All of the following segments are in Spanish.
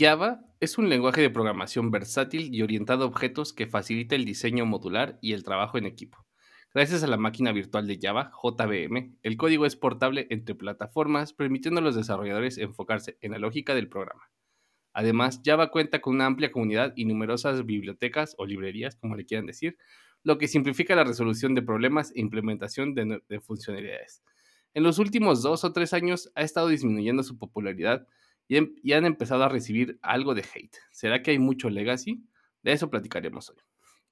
Java es un lenguaje de programación versátil y orientado a objetos que facilita el diseño modular y el trabajo en equipo. Gracias a la máquina virtual de Java, JVM, el código es portable entre plataformas, permitiendo a los desarrolladores enfocarse en la lógica del programa. Además, Java cuenta con una amplia comunidad y numerosas bibliotecas o librerías, como le quieran decir, lo que simplifica la resolución de problemas e implementación de, de funcionalidades. En los últimos dos o tres años ha estado disminuyendo su popularidad Em, y, han empezado a recibir algo de hate. ¿Será que hay mucho legacy? De eso platicaremos hoy.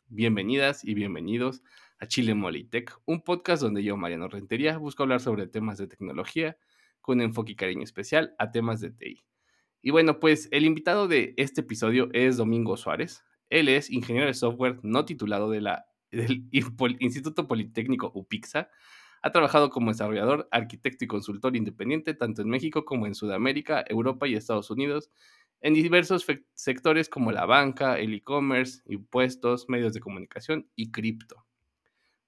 Bienvenidas y bienvenidos a Chile Molitech, un podcast donde yo, Mariano Rentería, busco hablar sobre temas de tecnología con enfoque y cariño especial a temas de TI. Y bueno, pues el invitado de este episodio es Domingo Suárez. Él es ingeniero de software no titulado de la, del Instituto Politécnico UPIXA ha trabajado como desarrollador, arquitecto y consultor independiente tanto en México como en Sudamérica, Europa y Estados Unidos, en diversos sectores como la banca, el e-commerce, impuestos, medios de comunicación y cripto.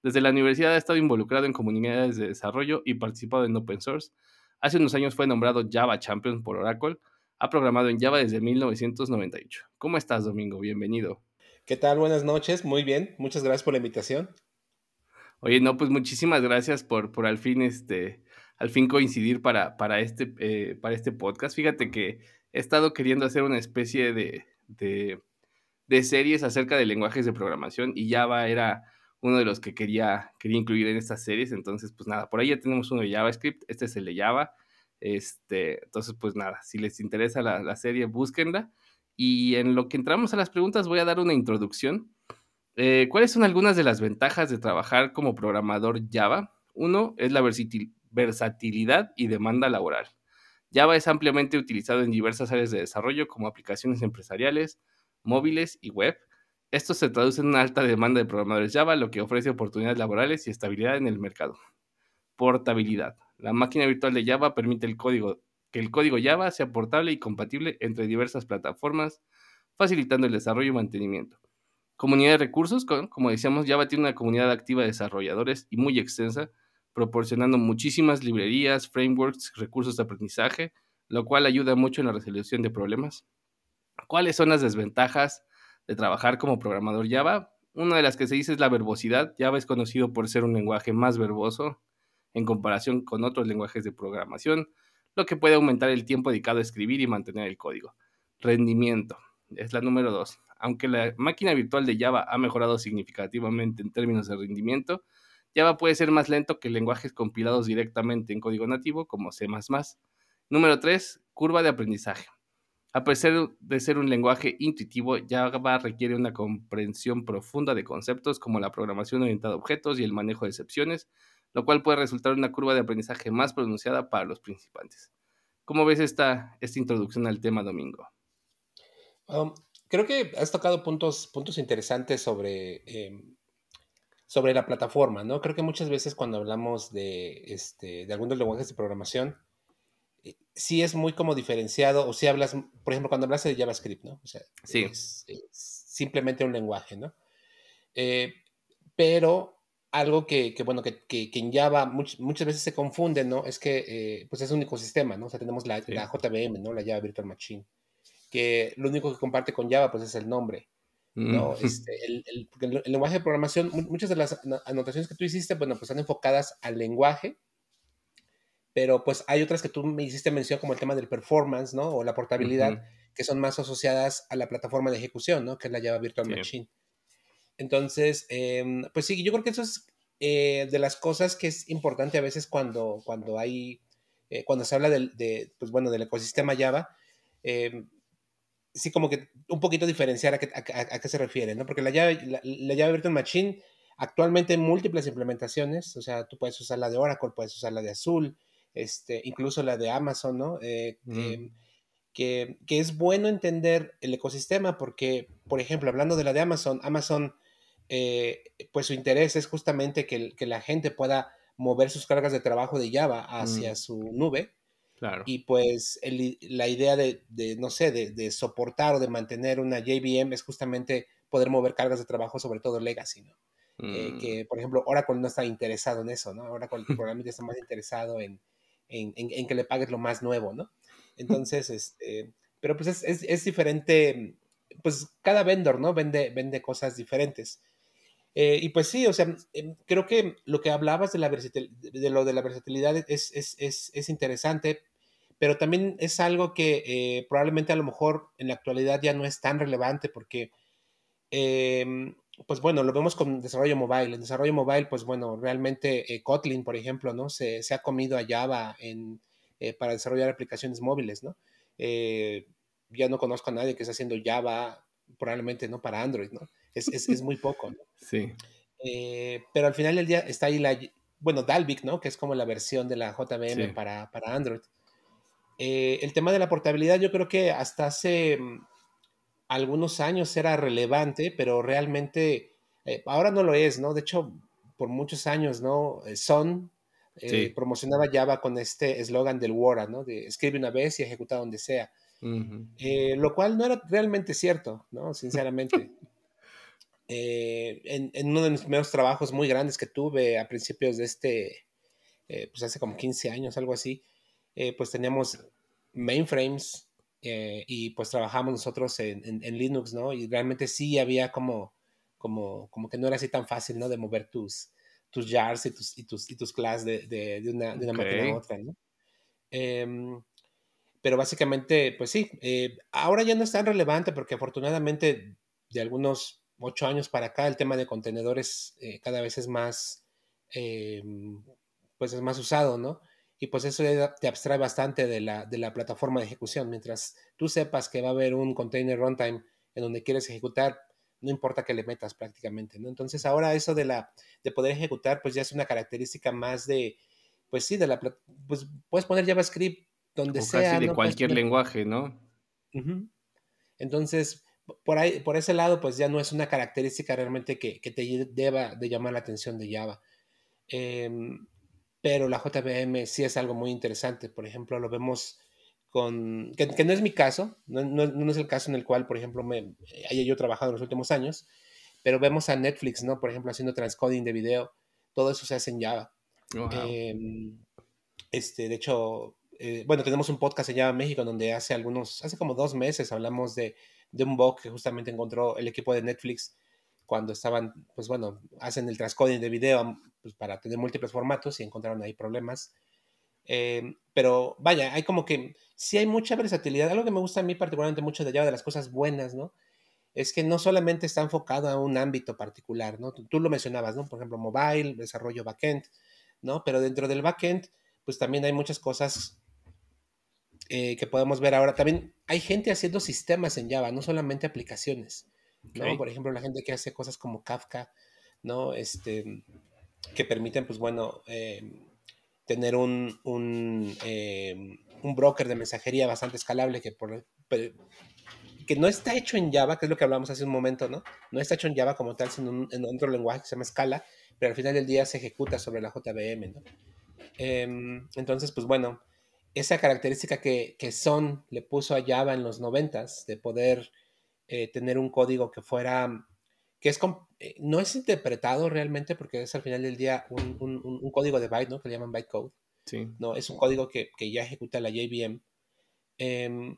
Desde la universidad ha estado involucrado en comunidades de desarrollo y participado en open source. Hace unos años fue nombrado Java Champion por Oracle. Ha programado en Java desde 1998. ¿Cómo estás, Domingo? Bienvenido. ¿Qué tal? Buenas noches. Muy bien. Muchas gracias por la invitación. Oye, no, pues muchísimas gracias por, por al fin este, al fin coincidir para, para, este, eh, para este podcast. Fíjate que he estado queriendo hacer una especie de, de, series acerca de lenguajes de programación y Java era uno de los que quería, quería incluir en estas series. Entonces, pues nada, por ahí ya tenemos uno de JavaScript, este es el de Java. Este, entonces, pues nada, si les interesa la, la serie, búsquenla. Y en lo que entramos a las preguntas, voy a dar una introducción eh, ¿Cuáles son algunas de las ventajas de trabajar como programador Java? Uno es la versatilidad y demanda laboral. Java es ampliamente utilizado en diversas áreas de desarrollo como aplicaciones empresariales, móviles y web. Esto se traduce en una alta demanda de programadores Java, lo que ofrece oportunidades laborales y estabilidad en el mercado. Portabilidad. La máquina virtual de Java permite que el código Java sea portable y compatible entre diversas plataformas, facilitando el desarrollo y mantenimiento. Comunidad de recursos, como decíamos, Java tiene una comunidad activa de desarrolladores y muy extensa, proporcionando muchísimas librerías, frameworks, recursos de aprendizaje, lo cual ayuda mucho en la resolución de problemas. ¿Cuáles son las desventajas de trabajar como programador Java? Una de las que se dice es la verbosidad. Java es conocido por ser un lenguaje más verboso en comparación con otros lenguajes de programación, lo que puede aumentar el tiempo dedicado a escribir y mantener el código. Rendimiento es la número dos aunque la máquina virtual de Java ha mejorado significativamente en términos de rendimiento, Java puede ser más lento que lenguajes compilados directamente en código nativo como C++. Número 3. Curva de aprendizaje. A pesar de ser un lenguaje intuitivo, Java requiere una comprensión profunda de conceptos como la programación orientada a objetos y el manejo de excepciones, lo cual puede resultar una curva de aprendizaje más pronunciada para los principiantes. ¿Cómo ves esta, esta introducción al tema, Domingo? Um, creo que has tocado puntos, puntos interesantes sobre, em, sobre la plataforma, ¿no? Creo que muchas veces cuando hablamos de, este, de algunos lenguajes de programación, eh, sí es muy como diferenciado, o si hablas, por ejemplo, cuando hablas de JavaScript, ¿no? O sea, sí. es, simplemente un lenguaje, ¿no? Eh, pero algo que, que bueno, que, que, en Java muchas veces se confunde, ¿no? Es que, eh, pues es un ecosistema, ¿no? O sea, tenemos la, la JVM, ¿no? La Java Virtual Machine que lo único que comparte con Java pues es el nombre. ¿no? Este, el, el, lenguaje de programación, muchas de las anotaciones que tú hiciste, bueno, pues están enfocadas al lenguaje, pero pues hay otras que tú me hiciste mención como el tema del performance, ¿no? O la portabilidad, que son más asociadas a la plataforma de ejecución, ¿no? Que es la Java Virtual Machine. Entonces, em, pues sí, yo creo que eso es eh, de las cosas que es importante a veces cuando, cuando hay, eh, cuando se habla del, de, pues bueno, del ecosistema Java, eh, sí como que un poquito diferenciar a qué, a, qué se refiere, ¿no? Porque la llave, la, llave Virtual Machine actualmente en múltiples implementaciones, o sea, tú puedes usar la de Oracle, puedes usar la de Azul, este, incluso la de Amazon, ¿no? Eh, em, que, que, es bueno entender el ecosistema porque, por ejemplo, hablando de la de Amazon, Amazon, eh, pues su interés es justamente que, que, la gente pueda mover sus cargas de trabajo de Java hacia mm. su nube y pues la idea de, no sé, de, soportar o de mantener una JVM es justamente poder mover cargas de trabajo, sobre todo legacy, ¿no? Eh, que, mm. por ejemplo, Oracle no está interesado en eso, ¿no? Oracle probablemente está más interesado en, en, que le pagues lo más nuevo, ¿no? Entonces, este, pero pues es, es, es diferente, pues cada vendor, ¿no? Vende, vende cosas diferentes. Eh, y pues sí, o sea, em, creo que lo que hablabas de, la de lo de la versatilidad es, es, es, es, interesante, pero también es algo que eh, probablemente a lo mejor en la actualidad ya no es tan relevante porque, eh, pues bueno, lo vemos con desarrollo mobile. En desarrollo mobile, pues bueno, realmente eh, Kotlin, por ejemplo, ¿no? Se, se, ha comido a Java en, para desarrollar aplicaciones móviles, ¿no? ya no conozco a nadie que esté haciendo Java, probablemente, ¿no? Para Android, ¿no? Es, es, es muy poco, ¿no? Sí. pero al final del día está ahí la, bueno, Dalvik, ¿no? Que es como la versión de la JVM sí. para, para Android. Eh, el tema de la portabilidad yo creo que hasta hace mm, algunos años era relevante, pero realmente eh, ahora no lo es, ¿no? De hecho, por muchos años, ¿no? Eh, Son sí. promocionaba Java con este eslogan del Wora, ¿no? De escribe una vez y ejecuta donde sea. Uh -huh. lo cual no era realmente cierto, ¿no? Sinceramente. en, en, uno de mis primeros trabajos muy grandes que tuve a principios de este, pues hace como 15 años, algo así, pues teníamos mainframes eh, y pues trabajamos nosotros en, en, en, Linux, ¿no? Y realmente sí había como, como, como que no era así tan fácil, ¿no? De mover tus, tus jars y tus, y tus, y tus class de, de, de una, de una okay. máquina a otra, ¿no? Eh, pero básicamente, pues sí, eh, ahora ya no es tan relevante porque afortunadamente de algunos ocho años para acá el tema de contenedores eh, cada vez es más, em, pues es más usado, ¿no? Y pues eso te abstrae bastante de la, de la plataforma de ejecución. Mientras tú sepas que va a haber un container runtime en donde quieres ejecutar, no importa que le metas prácticamente, ¿no? Entonces ahora eso de, la, de poder ejecutar, pues ya es una característica más de, pues sí, de la, pues puedes poner JavaScript donde o sea. Casi de ¿no? cualquier pues, lenguaje, ¿no? Uh -huh. Entonces, por, ahí, por ese lado, pues ya no es una característica realmente que, que te deba de llamar la atención de Java. Eh, pero la JVM sí es algo muy interesante. Por ejemplo, lo vemos con, que, que no es mi caso, no, no, no, es el caso en el cual, por ejemplo, me haya yo trabajado en los últimos años, pero vemos a Netflix, ¿no? Por ejemplo, haciendo transcoding de video, todo eso se hace en Java. Wow. Eh, este, de hecho, eh, bueno, tenemos un podcast en Java México donde hace algunos, hace como dos meses hablamos de, de un bug que justamente encontró el equipo de Netflix cuando estaban, pues bueno, hacen el transcoding de video pues, para tener múltiples formatos y encontraron ahí problemas. Eh, pero vaya, hay como que sí hay mucha versatilidad. Algo que me gusta a mí particularmente mucho de Java, de las cosas buenas, ¿no? Es que no solamente está enfocado a un ámbito particular, ¿no? Tú, tú lo mencionabas, ¿no? Por ejemplo, mobile, desarrollo backend, ¿no? Pero dentro del backend, pues también hay muchas cosas eh, que podemos ver ahora. También hay gente haciendo sistemas en Java, no solamente aplicaciones. ¿no? Por ejemplo, la gente que hace cosas como Kafka, ¿no? Este, que permiten, pues bueno, eh, tener un, un, eh, un, broker de mensajería bastante escalable que, por, que no está hecho en Java, que es lo que hablamos hace un momento, ¿no? No está hecho en Java como tal, sino en, otro lenguaje que se llama Scala, pero al final del día se ejecuta sobre la JVM, ¿no? Eh, entonces, pues bueno, esa característica que, que Son le puso a Java en los noventas, de poder eh, tener un código que fuera, que es, eh, no es interpretado realmente porque es al final del día un, un, un código de byte, ¿no? Que le llaman bytecode. Sí. No, es un código que, que ya ejecuta la JVM. Eh,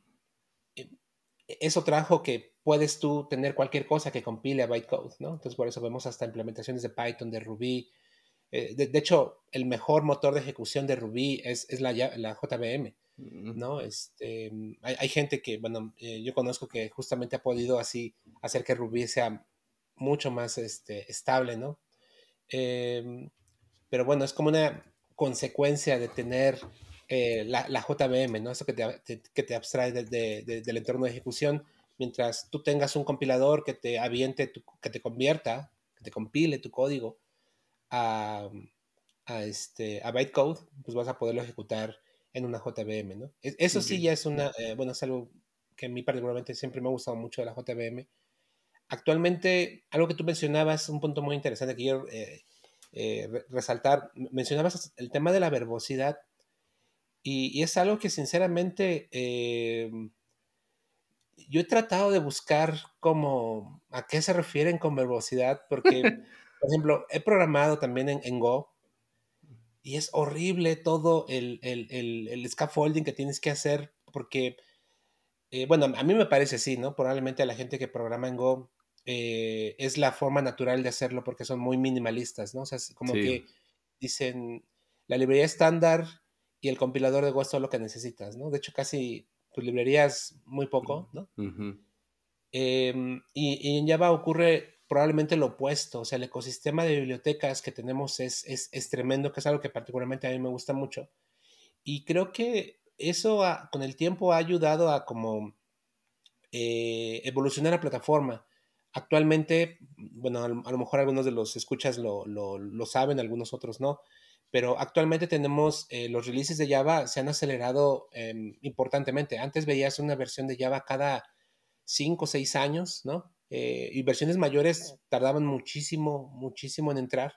eso trajo que puedes tú tener cualquier cosa que compile a bytecode, ¿no? Entonces por eso vemos hasta implementaciones de Python, de Ruby. Eh, de, de, hecho, el mejor motor de ejecución de Ruby es, es la, la JVM. ¿no? Este, hay, hay, gente que, bueno, eh, yo conozco que justamente ha podido así hacer que Ruby sea mucho más este, estable, ¿no? Eh, pero bueno, es como una consecuencia de tener eh, la, la, JVM, ¿no? Eso que te, que te abstrae de, de, de, del entorno de ejecución, mientras tú tengas un compilador que te aviente, tu, que te convierta, que te compile tu código a, a, este, a bytecode, pues vas a poderlo ejecutar en una JVM, ¿no? Eso sí ya es una, eh, bueno, es algo que a mí particularmente siempre me ha gustado mucho de la JVM. Actualmente, algo que tú mencionabas, un punto muy interesante que quiero eh, eh, resaltar, mencionabas el tema de la verbosidad y, y es algo que sinceramente eh, yo he tratado de buscar como a qué se refieren con verbosidad, porque, por ejemplo, he programado también en, en Go, y es horrible todo el, el, el, el, scaffolding que tienes que hacer porque eh, bueno, a mí me parece así, ¿no? Probablemente a la gente que programa en Go eh, es la forma natural de hacerlo porque son muy minimalistas, ¿no? O sea, como que dicen la librería estándar y el compilador de Go es todo lo que necesitas, ¿no? De hecho, casi tu librería es muy poco, ¿no? Em, y, en Java ocurre probablemente lo opuesto, o sea, el ecosistema de bibliotecas que tenemos es, es, tremendo, que es algo que particularmente a mí me gusta mucho. Y creo que eso con el tiempo ha ayudado a como eh, evolucionar la plataforma. Actualmente, bueno, a, lo mejor algunos de los escuchas lo, lo, saben, algunos otros no, pero actualmente tenemos eh, los releases de Java se han acelerado em, importantemente. Antes veías una versión de Java cada 5 o 6 años, ¿no? Eh, y versiones mayores tardaban muchísimo, muchísimo en entrar.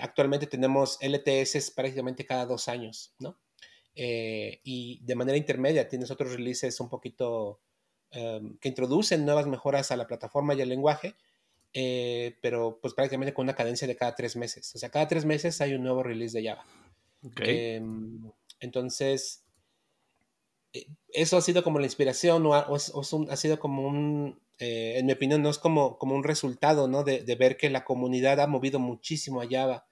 actualmente tenemos LTS prácticamente cada dos años, ¿no? y de manera intermedia tienes otros releases un poquito Em, que introducen nuevas mejoras a la plataforma y al lenguaje, eh, pero pues prácticamente con una cadencia de cada tres meses. O sea, cada tres meses hay un nuevo release de Java. Em, entonces, eh, eso ha sido como la inspiración o, ha, sido como un, eh, en mi opinión, no es como, como un resultado, ¿no? De, de, ver que la comunidad ha movido muchísimo a Java.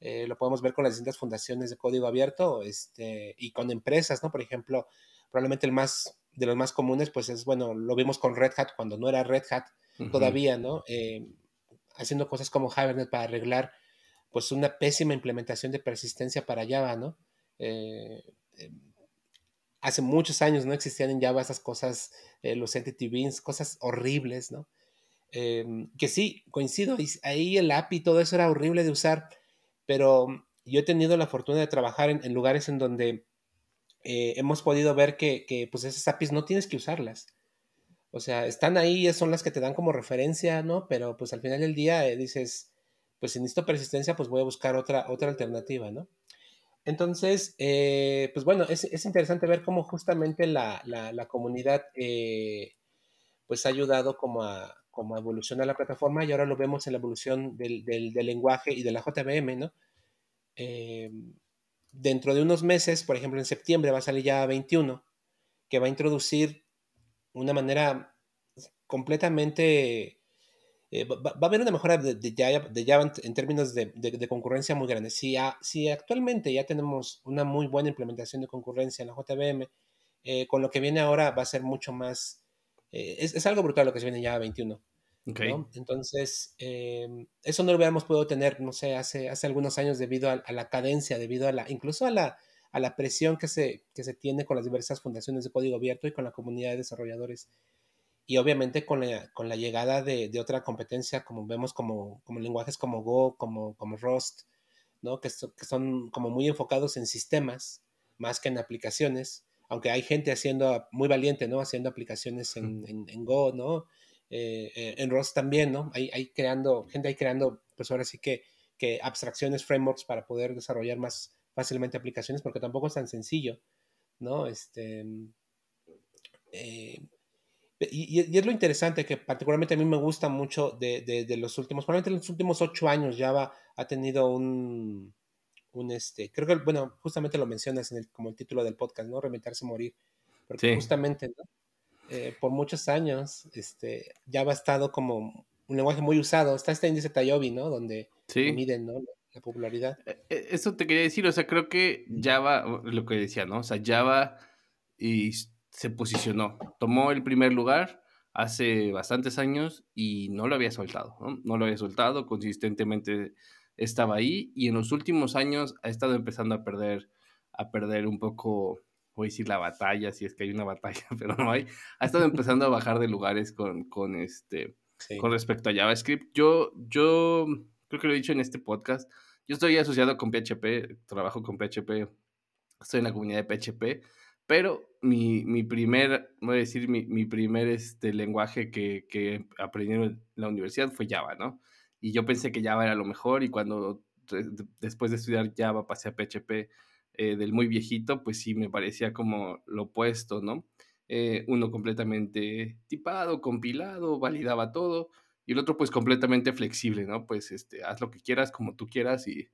lo podemos ver con las distintas fundaciones de código abierto este, y con empresas, ¿no? Por ejemplo, probablemente el más de los más comunes, pues es, bueno, lo vimos con Red Hat cuando no era Red Hat todavía, ¿no? Eh, haciendo cosas como Hibernate para arreglar, pues, una pésima implementación de persistencia para Java, ¿no? Eh, eh, hace muchos años no existían en Java esas cosas, los entity beans, cosas horribles, ¿no? que sí, coincido, ahí el API, todo eso era horrible de usar, pero yo he tenido la fortuna de trabajar en lugares en donde eh, hemos podido ver que, que, pues esas APIs no tienes que usarlas. O sea, están ahí, son las que te dan como referencia, ¿no? Pero pues al final del día eh, dices, pues si necesito persistencia, pues voy a buscar otra, otra alternativa, ¿no? Entonces, eh, pues bueno, es, es, interesante ver cómo justamente la, la, comunidad pues ha ayudado como a, como a evolucionar la plataforma y ahora lo vemos en la evolución del, del, del lenguaje y de la JVM, ¿no? Dentro de unos meses, por ejemplo en septiembre va a salir ya 21, que va a introducir una manera completamente... Eh, va, a haber una mejora de, de, Java, en términos de, concurrencia muy grande. Si, si, actualmente ya tenemos una muy buena implementación de concurrencia en la JVM, eh, con lo que viene ahora va a ser mucho más... Eh, es, es, algo brutal lo que se viene en Java 21. Entonces, em, eso no lo hubiéramos podido tener, no sé, hace, hace algunos años debido a, la cadencia, debido a la, incluso a la, a la presión que se, que se tiene con las diversas fundaciones de código abierto y con la comunidad de desarrolladores. Y obviamente con la, con la llegada de, de, otra competencia, como vemos como, como lenguajes como Go, como, como Rust, ¿no? que, que son como muy enfocados en sistemas más que en aplicaciones, aunque hay gente haciendo, muy valiente, ¿no? Haciendo aplicaciones en, en, en Go, ¿no? Eh, eh, en Rust también, ¿no? Hay, hay, creando, gente ahí creando, pues ahora sí que, que abstracciones, frameworks para poder desarrollar más fácilmente aplicaciones, porque tampoco es tan sencillo, ¿no? Este, eh, y, es lo interesante que particularmente a mí me gusta mucho de, de, los últimos, probablemente en los últimos ocho años Java ha tenido un, un este, creo que, bueno, justamente lo mencionas en el, como el título del podcast, ¿no? Remitarse a morir, porque justamente, ¿no? Eh, por muchos años, este, Java ha estado como un lenguaje muy usado. Está este índice Tayobi, ¿no? Donde miden, ¿no? La popularidad. E, e, eso te quería decir, o sea, creo que Java, lo que decía, ¿no? O sea, Java y se posicionó, tomó el primer lugar hace bastantes años y no lo había soltado, ¿no? No lo había soltado, consistentemente estaba ahí y en los últimos años ha estado empezando a perder, a perder un poco voy a decir la batalla, si es que hay una batalla, pero no hay, ha estado empezando a bajar de lugares con, con, este, con respecto a JavaScript. Yo, yo creo que lo he dicho en este podcast, yo estoy asociado con PHP, trabajo con PHP, estoy en la comunidad de PHP, pero mi, mi primer, voy a decir, mi, mi primer este, lenguaje que, que aprendí en la universidad fue Java, ¿no? Y yo pensé que Java era lo mejor y cuando después de estudiar Java pasé a PHP, eh, del muy viejito, pues sí me parecía como lo opuesto, ¿no? Eh, uno completamente tipado, compilado, validaba todo, y el otro pues completamente flexible, ¿no? Pues este, haz lo que quieras, como tú quieras, y,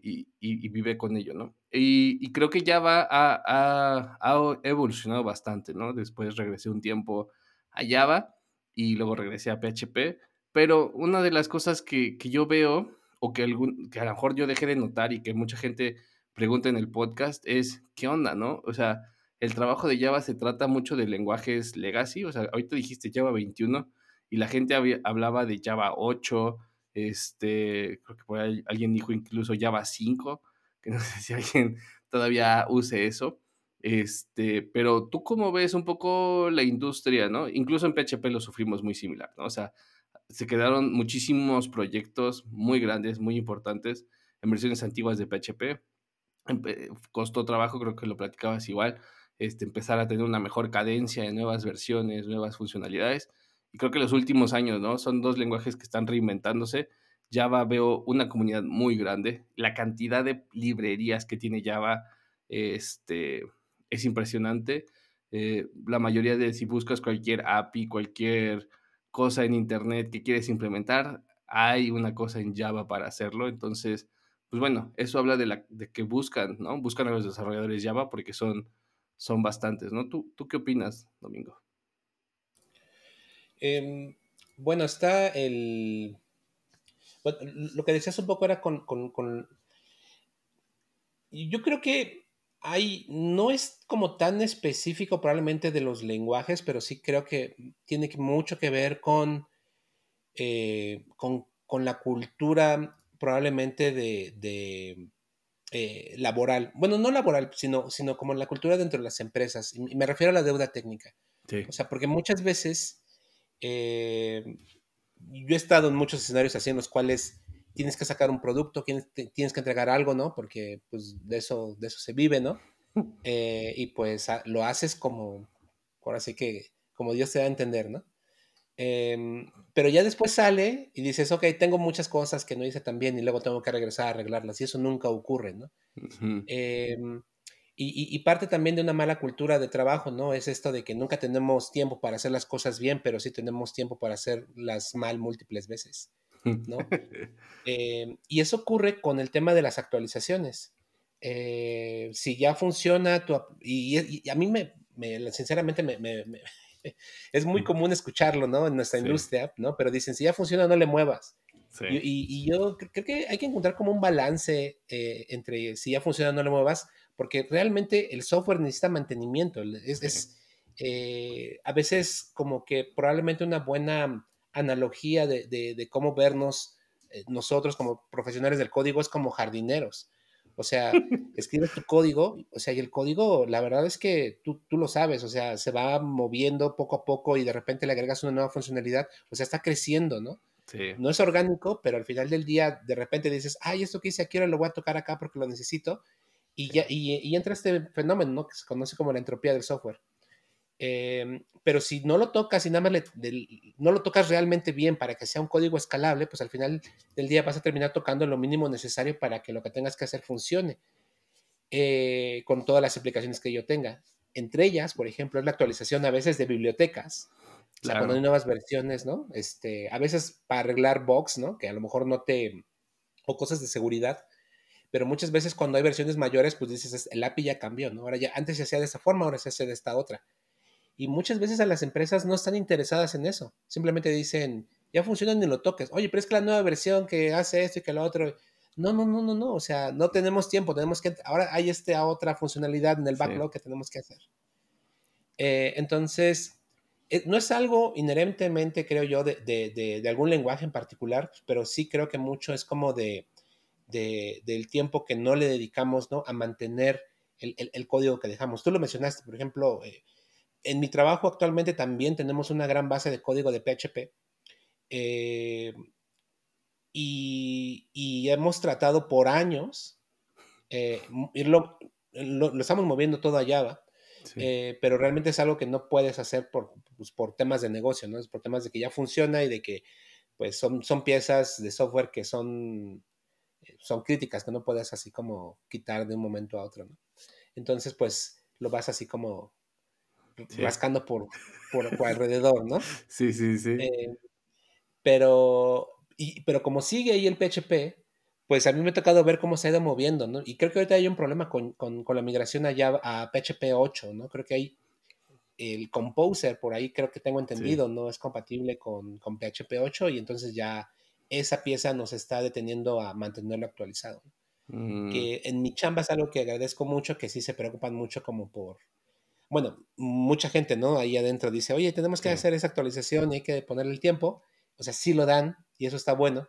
y, vive con ello, ¿no? Y, creo que Java ha, ha, evolucionado bastante, ¿no? Después regresé un tiempo a Java y luego regresé a PHP, pero una de las cosas que, que yo veo, o que, algún, que a lo mejor yo dejé de notar y que mucha gente pregunta en el podcast, es, ¿qué onda, no? O sea, el trabajo de Java se trata mucho de lenguajes legacy, o sea, ahorita dijiste Java 21 y la gente hablaba de Java 8, este, creo que por ahí alguien dijo incluso Java 5, que no sé si alguien todavía use eso. Este, pero tú cómo ves un poco la industria, ¿no? Incluso en PHP lo sufrimos muy similar, ¿no? O sea, se quedaron muchísimos proyectos muy grandes, muy importantes en versiones antiguas de PHP. Costó trabajo, creo que lo platicabas igual, este, empezar a tener una mejor cadencia de nuevas versiones, nuevas funcionalidades. Y creo que los últimos años, ¿no? Son dos lenguajes que están reinventándose. Java veo una comunidad muy grande. La cantidad de librerías que tiene Java este, es impresionante. Eh, la mayoría de si buscas cualquier API, cualquier cosa en Internet que quieres implementar, hay una cosa en Java para hacerlo. Entonces, pues bueno, eso habla de, la, de que buscan, ¿no? Buscan a los desarrolladores Java porque son, son bastantes, ¿no? ¿Tú, ¿Tú qué opinas, Domingo? Em, bueno, está el... lo que decías un poco era con, Yo creo que hay, no es como tan específico probablemente de los lenguajes, pero sí creo que tiene mucho que ver con, eh, con, la cultura probablemente de, eh, laboral. Bueno, no laboral, sino, sino como la cultura dentro de las empresas. Y me refiero a la deuda técnica. O sea, porque muchas veces eh, yo he estado en muchos escenarios así en los cuales tienes que sacar un producto, tienes, tienes que entregar algo, ¿no? Porque pues de eso, de eso se vive, ¿no? Eh, y pues lo haces como, ahora sí que, como Dios te da a entender, ¿no? Em, pero ya después sale y dices, ok, tengo muchas cosas que no hice tan bien y luego tengo que regresar a arreglarlas y eso nunca ocurre, ¿no? Y, parte también de una mala cultura de trabajo, ¿no? Es esto de que nunca tenemos tiempo para hacer las cosas bien, pero sí tenemos tiempo para hacerlas mal múltiples veces, ¿no? Eh, y eso ocurre con el tema de las actualizaciones. Eh, si ya funciona, tu, y, a mí me, sinceramente, me, es muy común escucharlo, ¿no? En nuestra industria, ¿no? Pero dicen, si ya funciona, no le muevas. Y, yo creo que hay que encontrar como un balance eh, entre si ya funciona, no le muevas, porque realmente el software necesita mantenimiento. Es, eh, a veces como que probablemente una buena analogía de, cómo vernos eh, nosotros como profesionales del código es como jardineros. O sea, escribes tu código, o sea, y el código, la verdad es que tú, tú, lo sabes, o sea, se va moviendo poco a poco y de repente le agregas una nueva funcionalidad, o sea, está creciendo, ¿no? Sí. No es orgánico, pero al final del día, de repente dices, ay, esto que hice aquí ahora lo voy a tocar acá porque lo necesito, y, ya, y, entra este fenómeno ¿no? que se conoce como la entropía del software. Em, pero si no lo tocas y nada más no lo tocas realmente bien para que sea un código escalable, pues al final del día vas a terminar tocando lo mínimo necesario para que lo que tengas que hacer funcione eh, con todas las aplicaciones que yo tenga. Entre ellas, por ejemplo, es la actualización a veces de bibliotecas. O sea, cuando hay nuevas versiones, ¿no? Este, a veces para arreglar bugs, ¿no? Que a lo mejor no te... o cosas de seguridad pero muchas veces cuando hay versiones mayores, pues dices, el API ya cambió, ¿no? Ahora ya, antes se hacía de esta forma, ahora se hace de esta otra. Y muchas veces a las empresas no están interesadas en eso. Simplemente dicen, ya funciona ni lo toques. Oye, pero es que la nueva versión que hace esto y que lo otro. No, no, no, no, no. O sea, no tenemos tiempo. Tenemos que. Ahora hay esta otra funcionalidad en el backlog que tenemos que hacer. Eh, entonces, eh, no es algo inherentemente, creo yo, de, de, de, algún lenguaje en particular, pero sí creo que mucho es como de del tiempo que no le dedicamos ¿no? a mantener el, código que dejamos. Tú lo mencionaste, por ejemplo, eh, en mi trabajo actualmente también tenemos una gran base de código de PHP eh, y, hemos tratado por años eh, irlo, lo, estamos moviendo todo a Java. pero realmente es algo que no puedes hacer por, pues, por temas de negocio, ¿no? Es por temas de que ya funciona y de que pues son, son piezas de software que son son críticas que no puedes así como quitar de un momento a otro, ¿no? Entonces, pues lo vas así como rascando por, por, alrededor, ¿no? Sí, sí, sí. Eh, pero, y, pero como sigue ahí el PHP, pues a mí me ha tocado ver cómo se ha ido moviendo, ¿no? Y creo que ahorita hay un problema con, la migración a, a PHP 8, ¿no? Creo que hay el Composer, por ahí creo que tengo entendido, no es compatible con, con, PHP 8 y entonces ya esa pieza nos está deteniendo a mantenerlo actualizado. Mm. Que en mi chamba es algo que agradezco mucho, que sí se preocupan mucho como por, bueno, mucha gente, ¿no? Ahí adentro dice, oye, tenemos que hacer esa actualización y hay que ponerle el tiempo. O sea, sí lo dan y eso está bueno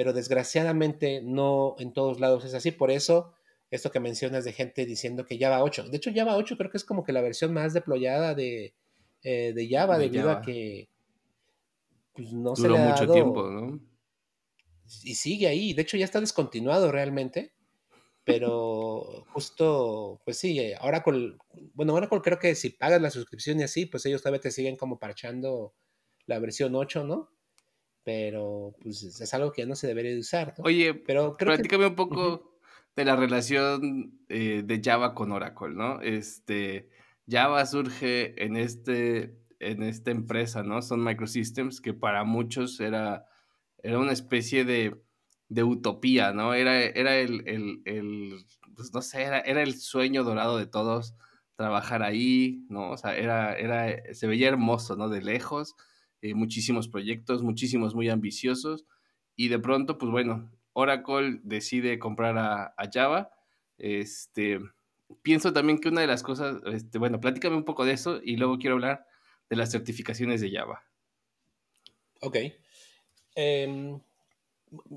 pero desgraciadamente no en todos lados es así. Por eso, esto que mencionas de gente diciendo que Java 8, de hecho Java 8 creo que es como que la versión más deployada de, eh, Java, debido a que pues, no se le ha mucho tiempo, ¿no? Y sigue ahí, de hecho ya está descontinuado realmente, pero justo, pues sí, ahora con, bueno, Oracle creo que si pagas la suscripción y así, pues ellos todavía te siguen como parchando la versión 8, ¿no? pero pues es algo que ya no se debería de usar. Oye, pero platícame un poco de la relación eh, de Java con Oracle, ¿no? Este, Java surge en, este, en esta empresa, ¿no? Son Microsystems, que para muchos era, era una especie de, de utopía, ¿no? Era, era el, el, el, pues no sé, era, era el sueño dorado de todos trabajar ahí, ¿no? O sea, era, era, se veía hermoso, ¿no? De lejos eh, muchísimos proyectos, muchísimos muy ambiciosos, y de pronto, pues bueno, Oracle decide comprar a, Java. Este, pienso también que una de las cosas, este, bueno, platícame un poco de eso y luego quiero hablar de las certificaciones de Java. Ok. Em,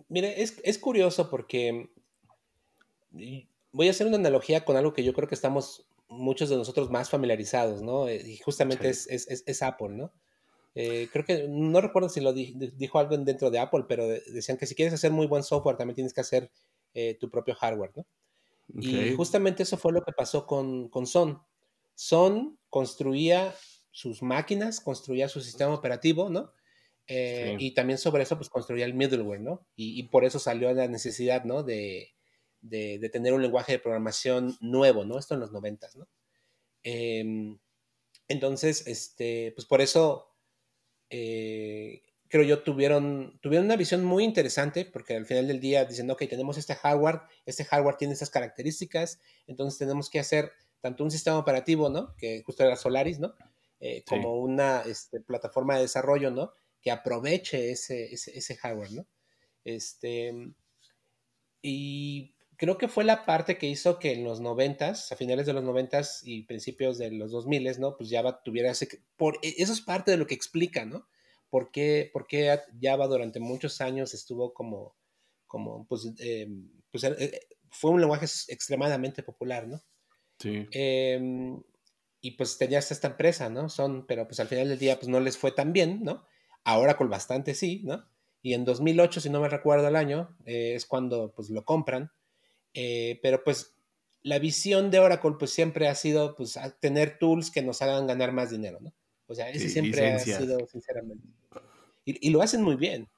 mire, es, es, curioso porque voy a hacer una analogía con algo que yo creo que estamos muchos de nosotros más familiarizados, ¿no? Eh, y justamente es, es, es, Apple, ¿no? Eh, creo que no recuerdo si lo dijo alguien dentro de Apple, pero decían que si quieres hacer muy buen software, también tienes que hacer eh, tu propio hardware, ¿no? Y justamente eso fue lo que pasó con, con Son. Son construía sus máquinas, construía su sistema operativo, ¿no? Eh, y también sobre eso, pues construía el middleware, ¿no? Y, por eso salió la necesidad, ¿no? De, de, de, tener un lenguaje de programación nuevo, ¿no? Esto en los noventas, ¿no? Em, entonces, este, pues por eso eh, creo yo, tuvieron, tuvieron una visión muy interesante, porque al final del día dicen, ok, tenemos este hardware, este hardware tiene estas características, entonces tenemos que hacer tanto un sistema operativo, ¿no? Que justo era Solaris, ¿no? Eh, como una este, plataforma de desarrollo, ¿no? Que aproveche ese, ese, hardware, ¿no? Este, y creo que fue la parte que hizo que en los noventas, a finales de los noventas y principios de los dos miles, ¿no? Pues Java tuviera ese... Por, e, eso es parte de lo que explica, ¿no? ¿Por qué, por qué Java durante muchos años estuvo como, como pues, eh, pues eh, eh, fue un lenguaje extremadamente popular, ¿no? Sí. Em, y pues tenías esta empresa, ¿no? Son, pero pues al final del día pues no les fue tan bien, ¿no? Ahora con bastante sí, ¿no? Y en 2008, si no me recuerdo el año, es cuando pues lo compran eh, pero pues la visión de Oracle pues siempre ha sido pues tener tools que nos hagan ganar más dinero, ¿no? O sea, ese siempre ha sido, sinceramente. Y, lo hacen muy bien.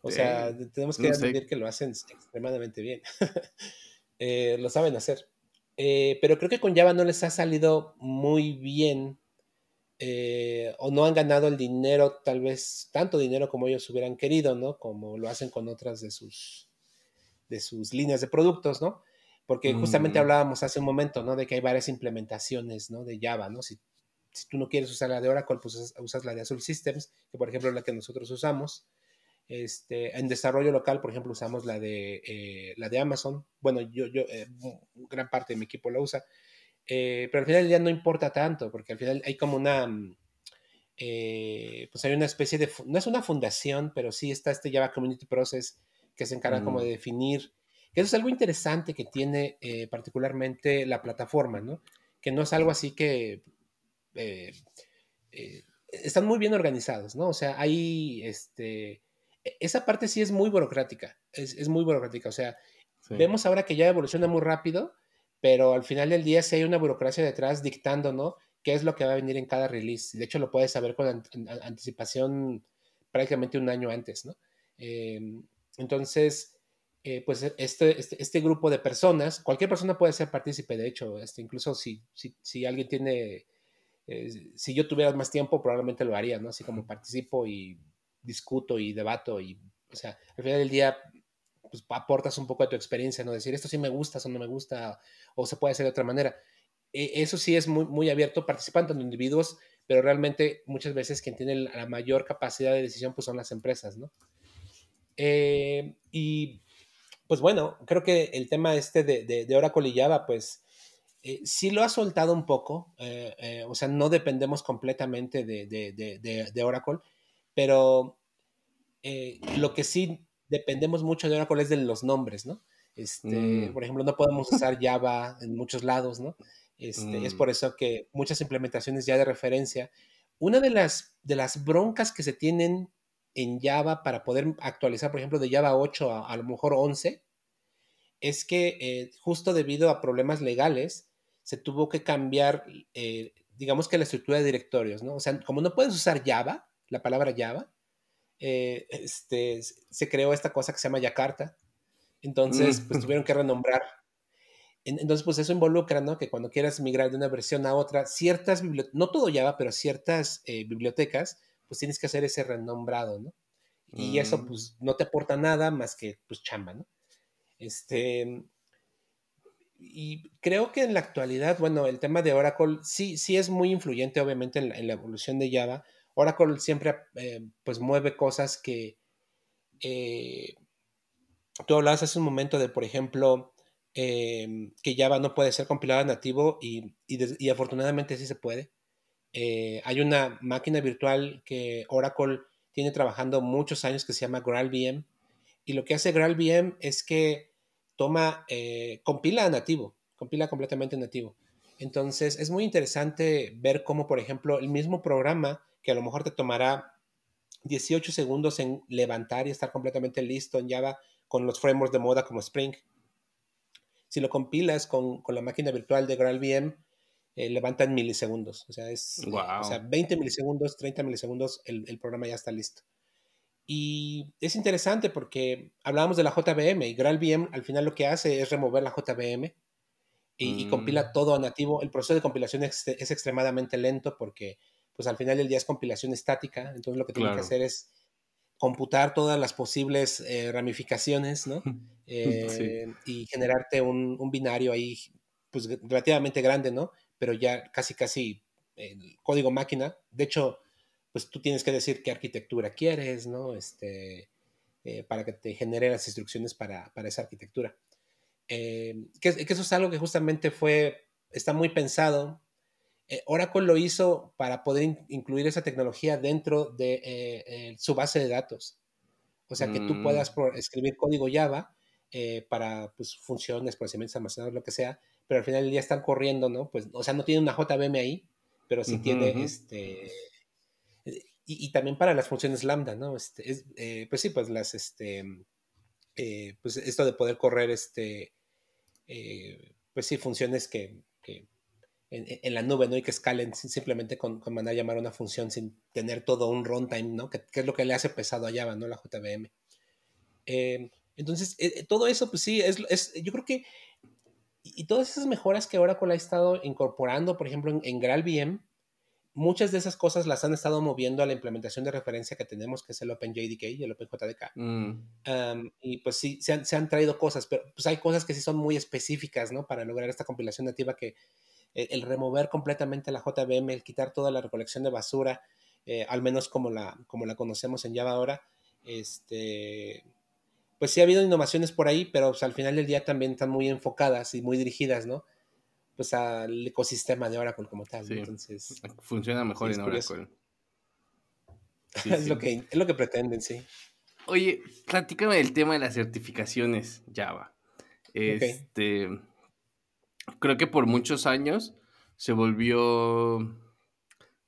O sea, tenemos que admitir que lo hacen extremadamente bien. Eh, lo saben hacer. Eh, pero creo que con Java no les ha salido muy bien o no han ganado el dinero, tal vez tanto dinero como ellos hubieran querido, ¿no? Como lo hacen con otras de sus, de sus líneas de productos, ¿no? Porque justamente mm. hablábamos hace un momento, ¿no? De que hay varias implementaciones, ¿no? De Java, ¿no? Si, si tú no quieres usar la de Oracle, pues usas la de Azure Systems, que por ejemplo es la que nosotros usamos. Este, en desarrollo local, por ejemplo, usamos la de, eh, la de Amazon. Bueno, yo, yo eh, gran parte de mi equipo la usa. Eh, pero al final ya no importa tanto, porque al final hay como una, mm, pues hay una especie de, no es una fundación, pero sí está este Java Community Process que se encarga como de definir, que eso es algo interesante que tiene eh, particularmente la plataforma, ¿no? Que no es algo así que eh, eh, están muy bien organizados, ¿no? O sea, hay, este, e, esa parte sí es muy burocrática, es, muy burocrática, o sea, vemos ahora que ya evoluciona muy rápido, pero al final del día sí hay una burocracia detrás dictando, ¿no? ¿Qué es lo que va a venir en cada release? De hecho, lo puedes saber con anticipación prácticamente un año antes, ¿no? Em, entonces, eh, pues e, este, este, este, grupo de personas, cualquier persona puede ser partícipe, de hecho, este, incluso si, si, si alguien tiene, eh, si yo tuviera más tiempo, probablemente lo haría, ¿no? Así como participo y discuto y debato y, o sea, al final del día pues, aportas un poco de tu experiencia, ¿no? Decir, esto sí me gusta, eso no me gusta, o se puede hacer de otra manera. E, eso sí es muy, muy abierto, participan tanto individuos, pero realmente muchas veces quien tiene la mayor capacidad de decisión pues son las empresas, ¿no? Eh, y pues bueno, creo que el tema este de, de, Oracle y Java, pues eh, sí lo ha soltado un poco, eh, o sea, no dependemos completamente de, de Oracle, pero lo que sí dependemos mucho de Oracle es de los nombres, ¿no? Este, mm. Por ejemplo, no podemos usar Java en muchos lados, ¿no? Este, es mm. por eso que muchas implementaciones ya de referencia, una de las, de las broncas que se tienen en Java para poder actualizar, por ejemplo, de Java 8 a, a lo mejor 11, es que eh, justo debido a problemas legales se tuvo que cambiar, eh, digamos que la estructura de directorios, ¿no? O sea, como no puedes usar Java, la palabra Java, eh, este, se creó esta cosa que se llama Yakarta. Entonces, pues mm. tuvieron que renombrar. Entonces, pues eso involucra, ¿no? Que cuando quieras migrar de una versión a otra, ciertas bibliotecas, no todo Java, pero ciertas bibliotecas, pues tienes que hacer ese renombrado, ¿no? Y eso mm. pues no te aporta nada más que pues chamba, ¿no? Este, y creo que en la actualidad, bueno, el tema de Oracle sí, sí es muy influyente obviamente en la, evolución de Java. Oracle siempre eh, pues mueve cosas que eh, tú hablabas hace un momento de, por ejemplo, eh, que Java no puede ser compilado nativo y, y afortunadamente sí se puede. Eh, hay una máquina virtual que Oracle tiene trabajando muchos años que se llama GraalVM. Y lo que hace GraalVM es que toma, compila nativo, compila completamente nativo. Entonces es muy interesante ver cómo, por ejemplo, el mismo programa que a lo mejor te tomará 18 segundos en levantar y estar completamente listo en Java con los frameworks de moda como Spring. Si lo compilas con, con la máquina virtual de GraalVM, eh, levanta en milisegundos. O sea, es eh, o sea, 20 milisegundos, 30 milisegundos, el, el, programa ya está listo. Y es interesante porque hablábamos de la JVM y GraalVM al final lo que hace es remover la JVM y, compila mm. todo a nativo. El proceso de compilación es, es, extremadamente lento porque pues al final del día es compilación estática, entonces lo que tiene que hacer es computar todas las posibles eh, ramificaciones, ¿no? Y generarte un, un, binario ahí, pues relativamente grande, ¿no? pero ya casi, casi el código máquina. De hecho, pues tú tienes que decir qué arquitectura quieres, ¿no? Este, eh, para que te genere las instrucciones para, para esa arquitectura. Eh, que, que, eso es algo que justamente fue, está muy pensado. Eh, Oracle lo hizo para poder incluir esa tecnología dentro de su base de datos. O sea, que tú mm. puedas escribir código Java para pues, funciones, procedimientos almacenados, lo que sea, pero al final ya están corriendo, ¿no? Pues, o sea, no tiene una JVM ahí, pero sí tiene este. Y, también para las funciones lambda, ¿no? Este, es, eh, pues sí, pues las, este, eh, pues esto de poder correr, este, eh, pues sí, funciones que, en, la nube, ¿no? Y que escalen simplemente con, con, mandar llamar una función sin tener todo un runtime, ¿no? Que, que, es lo que le hace pesado a Java, ¿no? La JVM. entonces, todo eso, pues sí, es, es, yo creo que y todas esas mejoras que Oracle ha estado incorporando, por ejemplo, en, en GraalVM, muchas de esas cosas las han estado moviendo a la implementación de referencia que tenemos, que es el OpenJDK y el OpenJDK. Mm. y pues sí, se han, se han, traído cosas, pero pues hay cosas que sí son muy específicas, ¿no? Para lograr esta compilación nativa que el, remover completamente la JVM, el quitar toda la recolección de basura, eh, al menos como la, como la conocemos en Java ahora, este, pues sí ha habido innovaciones por ahí, pero pues, al final del día también están muy enfocadas y muy dirigidas, ¿no? Pues al ecosistema de Oracle como tal. Entonces, funciona mejor en Oracle. es, Lo que, es lo que pretenden, sí. Oye, platícame del tema de las certificaciones Java. Este, creo que por muchos años se volvió,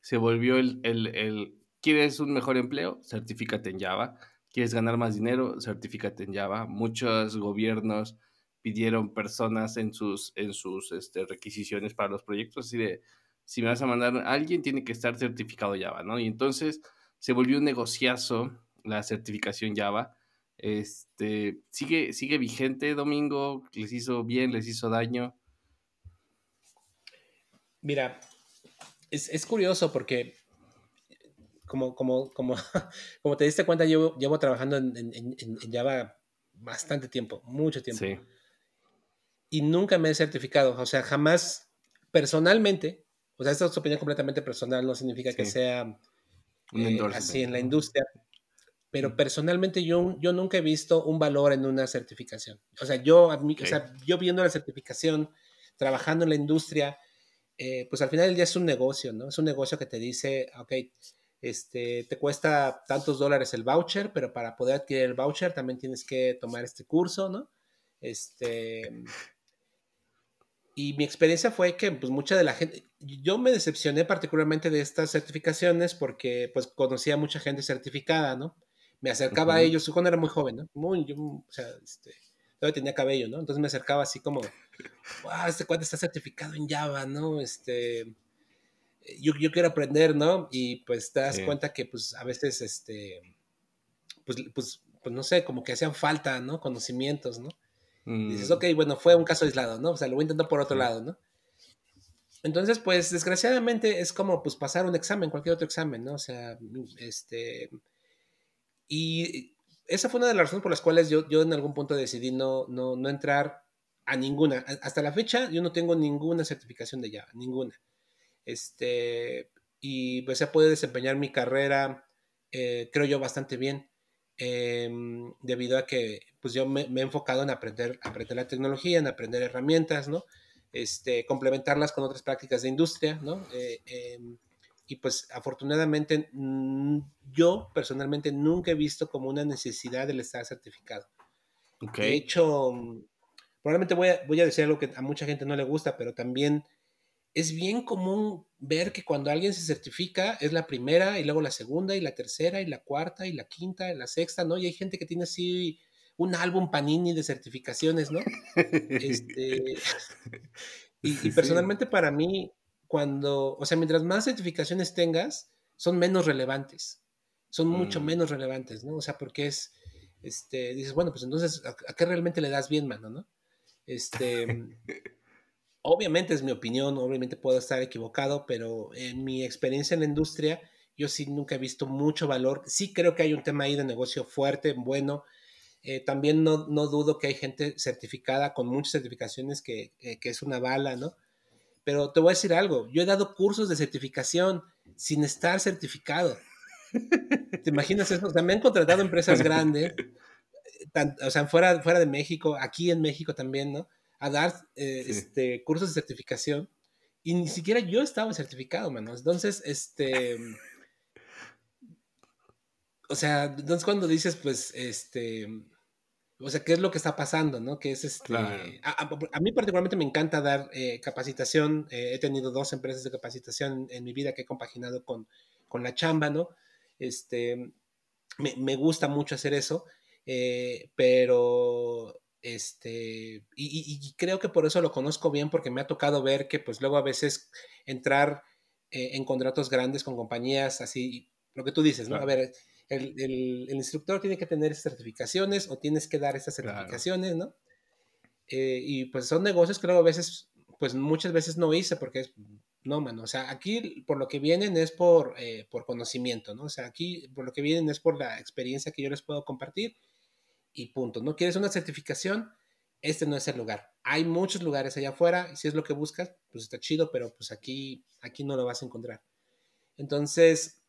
se volvió el, el, el, ¿quieres un mejor empleo? Certifícate en Java ¿Quieres ganar más dinero? Certifícate en Java. Muchos gobiernos pidieron personas en sus, en sus este, requisiciones para los proyectos, así de, si me vas a mandar a alguien, tiene que estar certificado Java, ¿no? Y entonces se volvió un negociazo la certificación Java. Este, sigue, sigue vigente, Domingo, les hizo bien, les hizo daño. Mira, es, es curioso porque como, como, como, como te diste cuenta, yo llevo trabajando en, en, Java bastante tiempo, mucho tiempo. Sí. Y nunca me he certificado, o sea, jamás personalmente, o sea, esta es opinión completamente personal, no significa que sea eh, así en la industria, pero personalmente yo, yo nunca he visto un valor en una certificación. O sea, yo, o sea, yo viendo la certificación, trabajando en la industria, eh, pues al final del día es un negocio, ¿no? Es un negocio que te dice, ok, este, te cuesta tantos dólares el voucher, pero para poder adquirir el voucher también tienes que tomar este curso, ¿no? Este, y mi experiencia fue que pues mucha de la gente, yo me decepcioné particularmente de estas certificaciones porque pues conocía a mucha gente certificada, ¿no? Me acercaba a ellos cuando era muy joven, ¿no? Muy, yo, o sea, este, todavía tenía cabello, ¿no? Entonces me acercaba así como, wow, este cuate está certificado en Java, ¿no? Este, yo, yo quiero aprender, ¿no? Y pues te das cuenta que pues a veces, este, pues, pues, pues no sé, como que hacían falta, ¿no? Conocimientos, ¿no? dices, mm. ok, bueno, fue un caso aislado, ¿no? O sea, lo voy a intentar por otro lado, ¿no? Entonces, pues, desgraciadamente es como, pues, pasar un examen, cualquier otro examen, ¿no? O sea, este... Y esa fue una de las razones por las cuales yo, yo en algún punto decidí no, no, no entrar a ninguna. Hasta la fecha yo no tengo ninguna certificación de Java, ninguna. Este, y pues se puede desempeñar mi carrera, eh, creo yo, bastante bien, em, debido a que pues yo me, he enfocado en aprender, aprender la tecnología, en aprender herramientas, ¿no? Este, complementarlas con otras prácticas de industria, ¿no? Eh, em, y pues afortunadamente yo personalmente nunca he visto como una necesidad del estar certificado. De hecho, probablemente voy a, voy a decir algo que a mucha gente no le gusta, pero también es bien común ver que cuando alguien se certifica es la primera y luego la segunda y la tercera y la cuarta y la quinta y la sexta, ¿no? Y hay gente que tiene así un álbum Panini de certificaciones, ¿no? Este, y, personalmente para mí, cuando, o sea, mientras más certificaciones tengas, son menos relevantes, son mucho mm. menos relevantes, ¿no? O sea, porque es, este, dices, bueno, pues entonces, ¿a, qué realmente le das bien, mano, no? Este, obviamente es mi opinión, obviamente puedo estar equivocado, pero en mi experiencia en la industria, yo sí nunca he visto mucho valor. Sí creo que hay un tema ahí de negocio fuerte, bueno, eh, también no, no, dudo que hay gente certificada con muchas certificaciones que, eh, que, es una bala, ¿no? Pero te voy a decir algo, yo he dado cursos de certificación sin estar certificado. ¿Te imaginas eso? O sea, me han contratado empresas grandes, o sea, fuera, fuera de México, aquí en México también, ¿no? A dar eh, este, cursos de certificación y ni siquiera yo estaba certificado, mano. Entonces, este... O sea, entonces cuando dices, pues, este, o sea, qué es lo que está pasando, ¿no? Que es este... A, mí particularmente me encanta dar eh, capacitación. Eh, he tenido dos empresas de capacitación en, mi vida que he compaginado con, con la chamba, ¿no? Este, me, me gusta mucho hacer eso, eh, pero este, y, y, creo que por eso lo conozco bien, porque me ha tocado ver que pues luego a veces entrar en contratos grandes con compañías así, lo que tú dices, ¿no? A ver, el, instructor tiene que tener certificaciones o tienes que dar esas certificaciones, ¿no? Eh, y pues son negocios que luego a veces, pues muchas veces no hice porque es, no, mano, o sea, aquí por lo que vienen es por, eh, por conocimiento, ¿no? O sea, aquí por lo que vienen es por la experiencia que yo les puedo compartir y punto. ¿No quieres una certificación? Este no es el lugar. Hay muchos lugares allá afuera y si es lo que buscas, pues está chido, pero pues aquí, aquí no lo vas a encontrar. Entonces,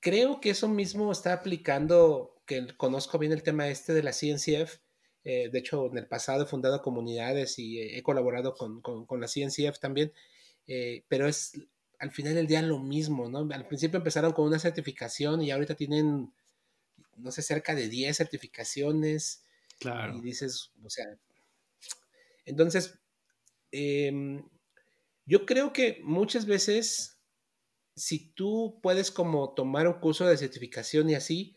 creo que eso mismo está aplicando, que conozco bien el tema este de la CNCF. Eh, de hecho, en el pasado he fundado comunidades y he colaborado con, con, la CNCF también, eh, pero es al final del día lo mismo, ¿no? Al principio empezaron con una certificación y ahorita tienen, no sé, cerca de 10 certificaciones. Claro. Y dices, o sea, entonces, em, yo creo que muchas veces si tú puedes como tomar un curso de certificación y así,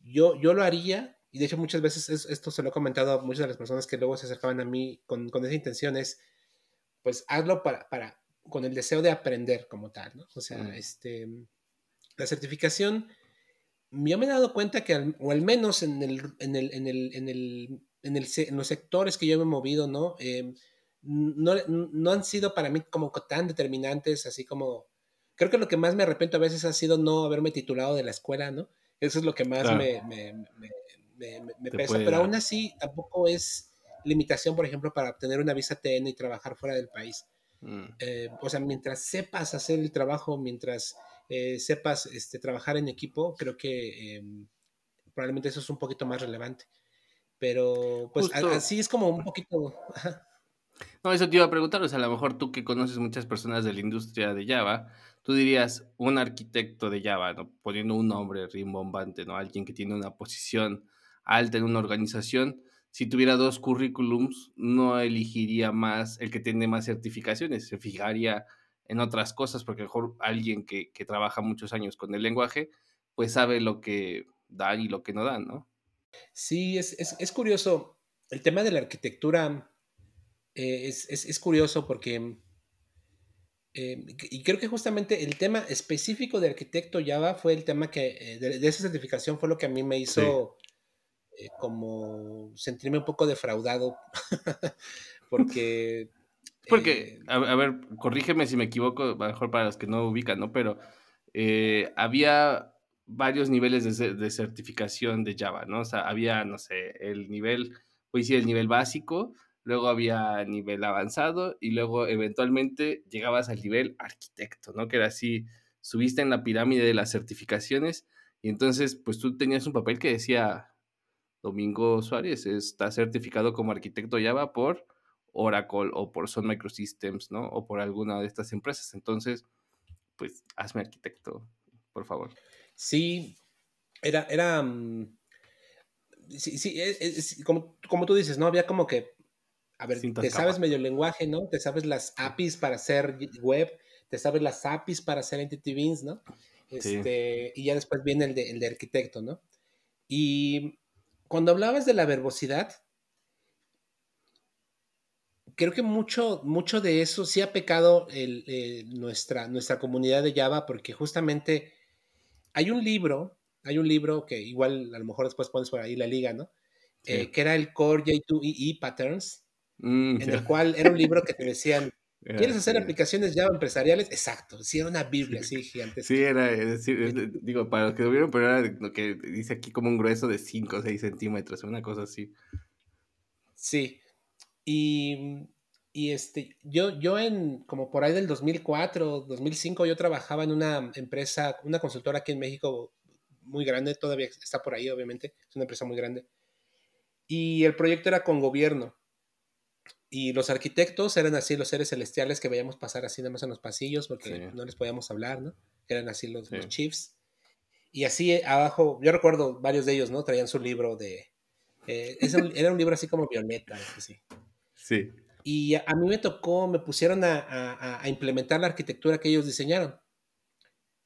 yo, yo lo haría, y de hecho muchas veces esto se lo he comentado a muchas de las personas que luego se acercaban a mí con, con esa intención, es, pues hazlo para, para, con el deseo de aprender como tal, ¿no? O sea, mm. este, la certificación, yo me he dado cuenta que, o al menos en, el, en, el, en, el, en, el, en, el, en los sectores que yo me he movido, ¿no? Em, no, no han sido para mí como tan determinantes, así como creo que lo que más me arrepiento a veces ha sido no haberme titulado de la escuela, ¿no? Eso es lo que más me, me, pesa, pero aún así tampoco es limitación, por ejemplo, para obtener una visa TN y trabajar fuera del país. Mm. Eh, o sea, mientras sepas hacer el trabajo, mientras eh, sepas este, trabajar en equipo, creo que em, probablemente eso es un poquito más relevante. Pero pues así es como un poquito... No, eso te iba a preguntar, o sea, a lo mejor tú que conoces muchas personas de la industria de Java, tú dirías un arquitecto de Java, ¿no? poniendo un nombre rimbombante, ¿no? Alguien que tiene una posición alta en una organización, si tuviera dos currículums, no elegiría más el que tiene más certificaciones, se fijaría en otras cosas, porque mejor alguien que, trabaja muchos años con el lenguaje, pues sabe lo que dan y lo que no dan, ¿no? Sí, es, curioso. El tema de la arquitectura eh, es, curioso porque, eh, y creo que justamente el tema específico de arquitecto Java fue el tema que, eh, de, esa certificación fue lo que a mí me hizo como sentirme un poco defraudado, porque porque, eh, a, ver, corrígeme si me equivoco, mejor para los que no ubican, ¿no? Pero eh, había varios niveles de, certificación de Java, ¿no? O sea, había, no sé, el nivel, voy a decir el nivel básico, luego había nivel avanzado y luego eventualmente llegabas al nivel arquitecto, ¿no? Que era así, subiste en la pirámide de las certificaciones y entonces, pues tú tenías un papel que decía, Domingo Suárez está certificado como arquitecto Java por Oracle o por Sun Microsystems, ¿no? O por alguna de estas empresas. Entonces, pues hazme arquitecto, por favor. Sí, era, era, mm, sí, sí, es, como, como, tú dices, ¿no? Había como que, a ver, te sabes medio lenguaje, ¿no? Te sabes las APIs para hacer web, te sabes las APIs para hacer Entity Beans, ¿no? Este, Y ya después viene el de, el de arquitecto, ¿no? Y cuando hablabas de la verbosidad, creo que mucho, mucho de eso sí ha pecado eh, nuestra, nuestra comunidad de Java, porque justamente hay un libro, hay un libro que igual a lo mejor después pones por ahí la liga, ¿no? Eh, que era el Core J2EE e Patterns, mm, en el cual era un libro que te decían, ¿quieres hacer aplicaciones Java empresariales? Exacto, sí, era una Biblia, sí, gigante. Sí, era, digo, para los que lo vieron, pero era lo que dice aquí como un grueso de 5 o 6 centímetros, una cosa así. Sí, y, y este, yo, yo en, como por ahí del 2004, 2005, yo trabajaba en una empresa, una consultora aquí en México muy grande, todavía está por ahí, obviamente, es una empresa muy grande. Y el proyecto era con gobierno. Y los arquitectos eran así los seres celestiales que veíamos pasar así nada más en los pasillos porque no les podíamos hablar, ¿no? Eran así los, los chiefs. Y así abajo, yo recuerdo varios de ellos, ¿no? Traían su libro de... Eh, era un libro así como violeta, sí. Sí. Y a, mí me tocó, me pusieron a, implementar la arquitectura que ellos diseñaron.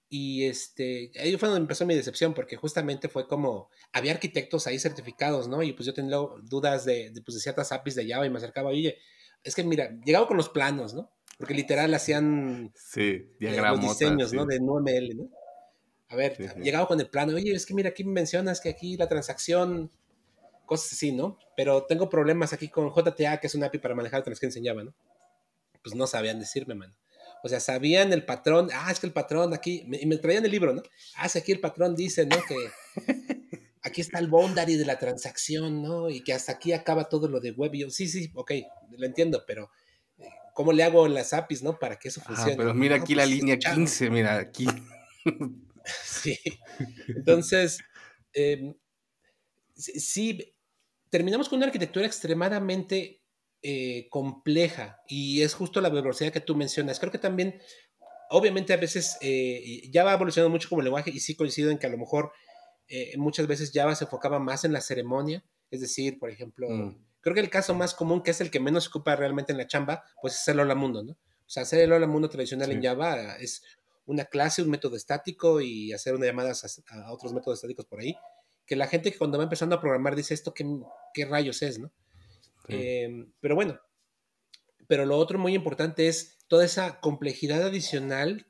Y este, ahí fue donde empezó mi decepción, porque justamente fue como, había arquitectos ahí certificados, ¿no? Y pues yo tenía dudas de, pues, de ciertas APIs de Java y me acercaba, oye, es que mira, llegaba con los planos, ¿no? Porque literal hacían sí, eh, los diseños, ¿no? De NuML, ¿no? A ver, llegaba con el plano, oye, es que mira, aquí mencionas que aquí la transacción cosas así, ¿no? Pero tengo problemas aquí con JTA, que es una API para manejar las que enseñaba, ¿no? Pues no sabían decirme, man. O sea, sabían el patrón, ah, es que el patrón aquí, y me traían el libro, ¿no? Ah, es aquí el patrón dice, ¿no? Que aquí está el boundary de la transacción, ¿no? Y que hasta aquí acaba todo lo de web. Y yo, sí, sí, ok, lo entiendo, pero eh, ¿cómo le hago las APIs, ¿no? Para que eso ah, funcione. pero mira aquí la pues, línea 15, mira, aquí. sí. Entonces, em, sí, terminamos con una arquitectura extremadamente eh, compleja y es justo la velocidad que tú mencionas. Creo que también, obviamente a veces eh, ya va evolucionando mucho como lenguaje y sí coincido en que a lo mejor eh, muchas veces Java se enfocaba más en la ceremonia, es decir, por ejemplo, mm. creo que el caso más común, que es el que menos se ocupa realmente en la chamba, pues es el Hola Mundo, ¿no? O sea, hacer el Hola Mundo tradicional en Java es una clase, un método estático y hacer una llamada a otros métodos estáticos por ahí que la gente que cuando va empezando a programar dice esto, ¿qué, qué rayos es, no? Em, pero bueno, pero lo otro muy importante es toda esa complejidad adicional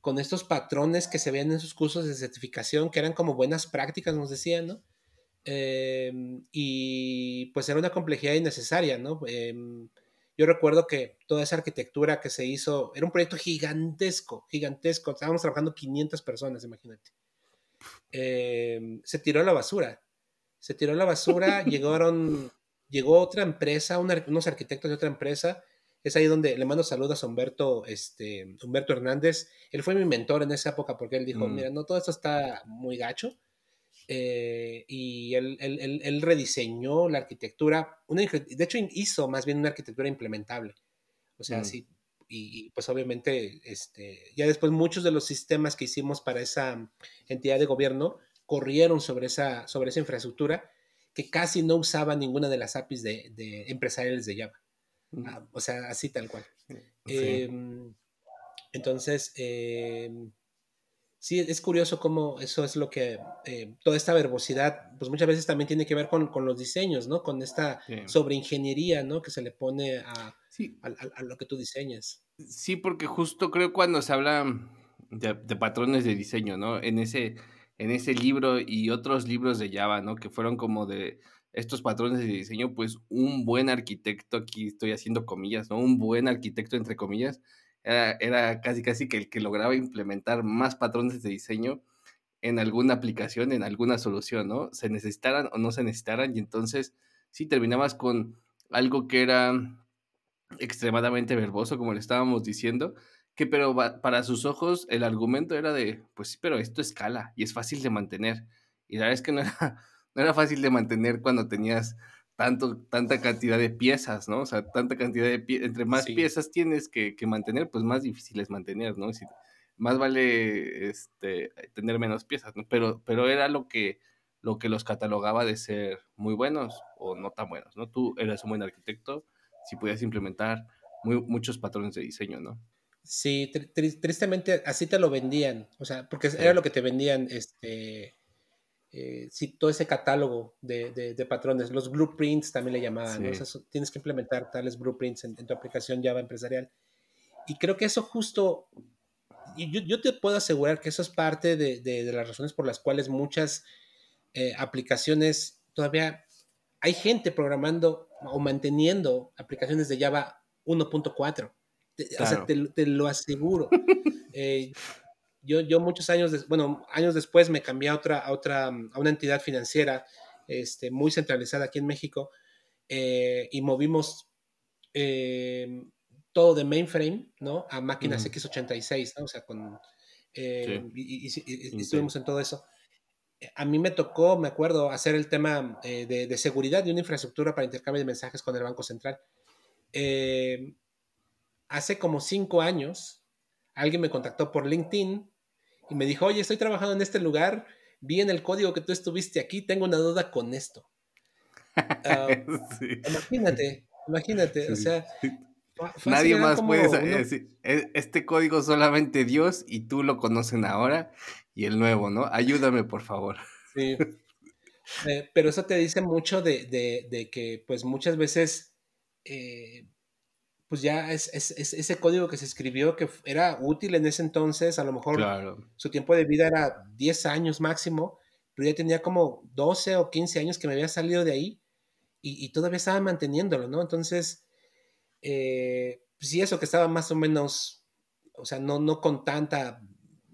con estos patrones que se veían en sus cursos de certificación, que eran como buenas prácticas, nos decían, ¿no? Em, y pues era una complejidad innecesaria, ¿no? Em, yo recuerdo que toda esa arquitectura que se hizo era un proyecto gigantesco, gigantesco. Estábamos trabajando 500 personas, imagínate. Em, se tiró a la basura. se tiró a la basura, llegaron, llegó otra empresa, unos arquitectos de otra empresa, es ahí donde le mando saludos a Humberto, este, Humberto Hernández, él fue mi mentor en esa época porque él dijo, mm. mira, no, todo esto está muy gacho, eh, y él, él, él, rediseñó la arquitectura, una, de hecho hizo más bien una arquitectura implementable, o sea, mm. sí, y, pues obviamente, este, ya después muchos de los sistemas que hicimos para esa entidad de gobierno corrieron sobre esa, sobre esa infraestructura que casi no usaba ninguna de las APIs de, de empresariales de Java. Ah, o sea, así tal cual. Em, entonces, em, sí, es curioso cómo eso es lo que, eh, toda esta verbosidad, pues muchas veces también tiene que ver con, los diseños, ¿no? Con esta sobreingeniería, ¿no? Que se le pone a, a, lo que tú diseñas. Sí, porque justo creo cuando se habla de, patrones de diseño, ¿no? En ese, en ese libro y otros libros de Java, ¿no? Que fueron como de estos patrones de diseño, pues un buen arquitecto, aquí estoy haciendo comillas, ¿no? Un buen arquitecto, entre comillas, era, casi casi que el que lograba implementar más patrones de diseño en alguna aplicación, en alguna solución, ¿no? Se necesitaran o no se necesitaran, y entonces sí terminabas con algo que era extremadamente verboso, como le estábamos diciendo, que pero para sus ojos el argumento era de, pues sí, pero esto escala y es fácil de mantener. Y la verdad es que no era, no era fácil de mantener cuando tenías tanto, tanta cantidad de piezas, ¿no? O sea, tanta cantidad de piezas, entre más piezas tienes que, que, mantener, pues más difícil es mantener, ¿no? Si, más vale este, tener menos piezas, ¿no? Pero, pero era lo que, lo que los catalogaba de ser muy buenos o no tan buenos, ¿no? Tú eres un buen arquitecto, si pudieras implementar muchos patrones de diseño, ¿no? Sí, tristemente así te lo vendían, o sea, porque era lo que te vendían, este, eh, todo ese catálogo de, patrones, los blueprints también le llamaban, tienes que implementar tales blueprints en, tu aplicación Java empresarial. Y creo que eso justo, y yo, te puedo asegurar que eso es parte de, las razones por las cuales muchas eh, aplicaciones todavía hay gente programando o manteniendo aplicaciones de Java 1.4. O sea, te, lo aseguro. Eh, yo, yo muchos años, bueno, años después me cambié a otra, a otra, a una entidad financiera este, muy centralizada aquí en México eh, y movimos eh, todo de mainframe, ¿no? A máquinas x86, ¿no? O sea, con... y, estuvimos en todo eso a mí me tocó, me acuerdo, hacer el tema eh, de, seguridad de una infraestructura para intercambio de mensajes con el Banco Central. Eh, hace como cinco años, alguien me contactó por LinkedIn y me dijo, oye, estoy trabajando en este lugar, vi en el código que tú estuviste aquí, tengo una duda con esto. Ah, imagínate, imagínate, o sea... Nadie más puede saber. E, este código solamente Dios y tú lo conocen ahora y el nuevo, ¿no? Ayúdame, por favor. Sí. Eh, pero eso te dice mucho de, que, pues muchas veces, eh, pues ya es, ese código que se escribió que era útil en ese entonces, a lo mejor su tiempo de vida era 10 años máximo, pero ya tenía como 12 o 15 años que me había salido de ahí y, todavía estaba manteniéndolo, ¿no? Entonces, eh, pues sí, eso que estaba más o menos, o sea, no, no con tanta,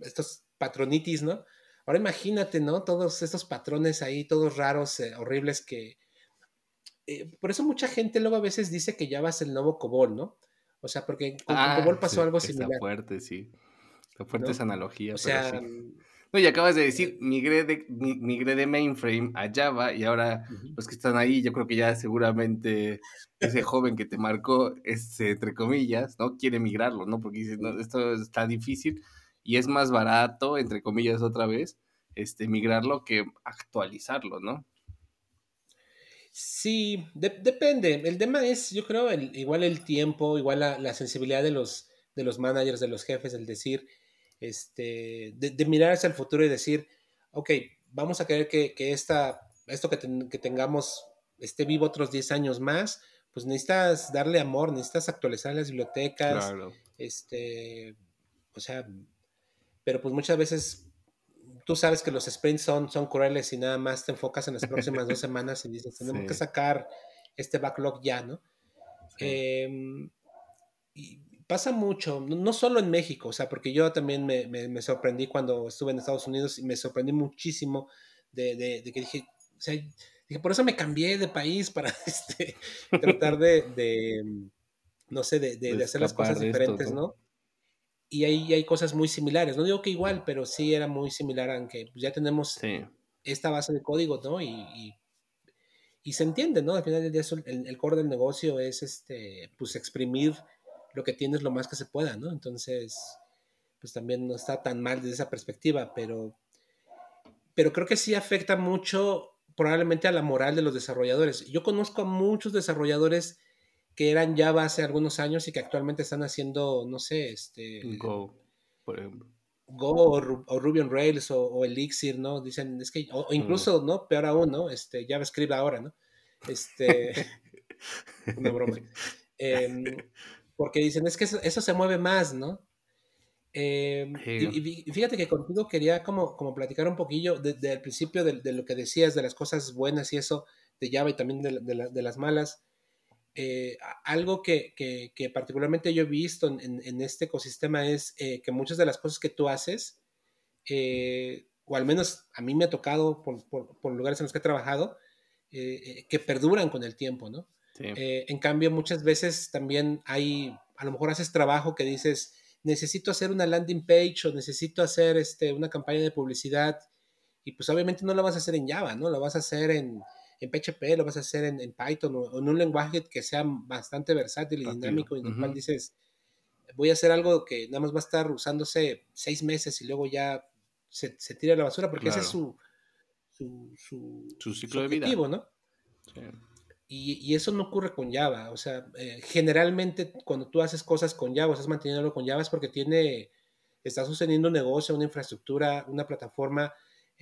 estos patronitis, ¿no? Ahora imagínate, ¿no? Todos estos patrones ahí, todos raros, eh, horribles que... Eh, por eso mucha gente luego a veces dice que Java es el nuevo COBOL, ¿no? O sea, porque con ah, COBOL pasó algo similar. Está fuerte, sí. Está fuerte esa analogía. O sea... No, y acabas de decir, migré de, migré de mainframe a Java y ahora los que están ahí, yo creo que ya seguramente ese joven que te marcó, este, entre comillas, ¿no? Quiere migrarlo, ¿no? Porque dice, no, esto está difícil y es más barato, entre comillas otra vez, este, migrarlo que actualizarlo, ¿no? Sí, depende. El tema es, yo creo, igual el tiempo, igual la, sensibilidad de los, de los managers, de los jefes, el decir, este, de, mirar hacia el futuro y decir, ok, vamos a querer que, que esta, esto que, que, tengamos esté vivo otros 10 años más, pues necesitas darle amor, necesitas actualizar las bibliotecas, claro. este, o sea, pero pues muchas veces tú sabes que los sprints son, son crueles y nada más te enfocas en las próximas dos semanas y dices, tenemos que sacar este backlog ya, ¿no? Em, y pasa mucho, no, solo en México, o sea, porque yo también me, me, sorprendí cuando estuve en Estados Unidos y me sorprendí muchísimo de, de, que dije, o sea, Y por eso me cambié de país para este, tratar de, no sé, de, hacer las cosas diferentes, ¿no? Y ahí hay cosas muy similares. No digo que igual, pero sí era muy similar, aunque ya tenemos esta base de código, ¿no? Y, y, se entiende, ¿no? Al final del día el, el, core del negocio es este, pues exprimir lo que tienes lo más que se pueda, ¿no? Entonces, pues también no está tan mal desde esa perspectiva, pero, pero creo que sí afecta mucho probablemente a la moral de los desarrolladores. Yo conozco a muchos desarrolladores que eran Java hace algunos años y que actualmente están haciendo, no sé, este... Go, por ejemplo. Go o, Ruby on Rails o, Elixir, ¿no? Dicen, es que, o, incluso, ¿no? Peor aún, ¿no? Este, JavaScript ahora, ¿no? Este, una broma. Em, porque dicen, es que eso, se mueve más, ¿no? Em, y, fíjate que contigo quería como, como platicar un poquillo desde el principio de, lo que decías, de las cosas buenas y eso de Java y también de, las malas. Eh, algo que, que, particularmente yo he visto en, este ecosistema es eh, que muchas de las cosas que tú haces, eh, o al menos a mí me ha tocado por, por, lugares en los que he trabajado, que perduran con el tiempo, ¿no? en cambio, muchas veces también hay, a lo mejor haces trabajo que dices, necesito hacer una landing page o necesito hacer este, una campaña de publicidad, y pues obviamente no lo vas a hacer en Java, ¿no? Lo vas a hacer en, en PHP, lo vas a hacer en, Python o, en un lenguaje que sea bastante versátil y dinámico, y en el cual dices, voy a hacer algo que nada más va a estar usándose seis meses y luego ya se, se tira a la basura, porque ese es su, su, su, ciclo de vida. ¿no? Y, y, eso no ocurre con Java. O sea, eh, generalmente cuando tú haces cosas con Java, estás manteniéndolo con Java es porque tiene, está sosteniendo un negocio, una infraestructura, una plataforma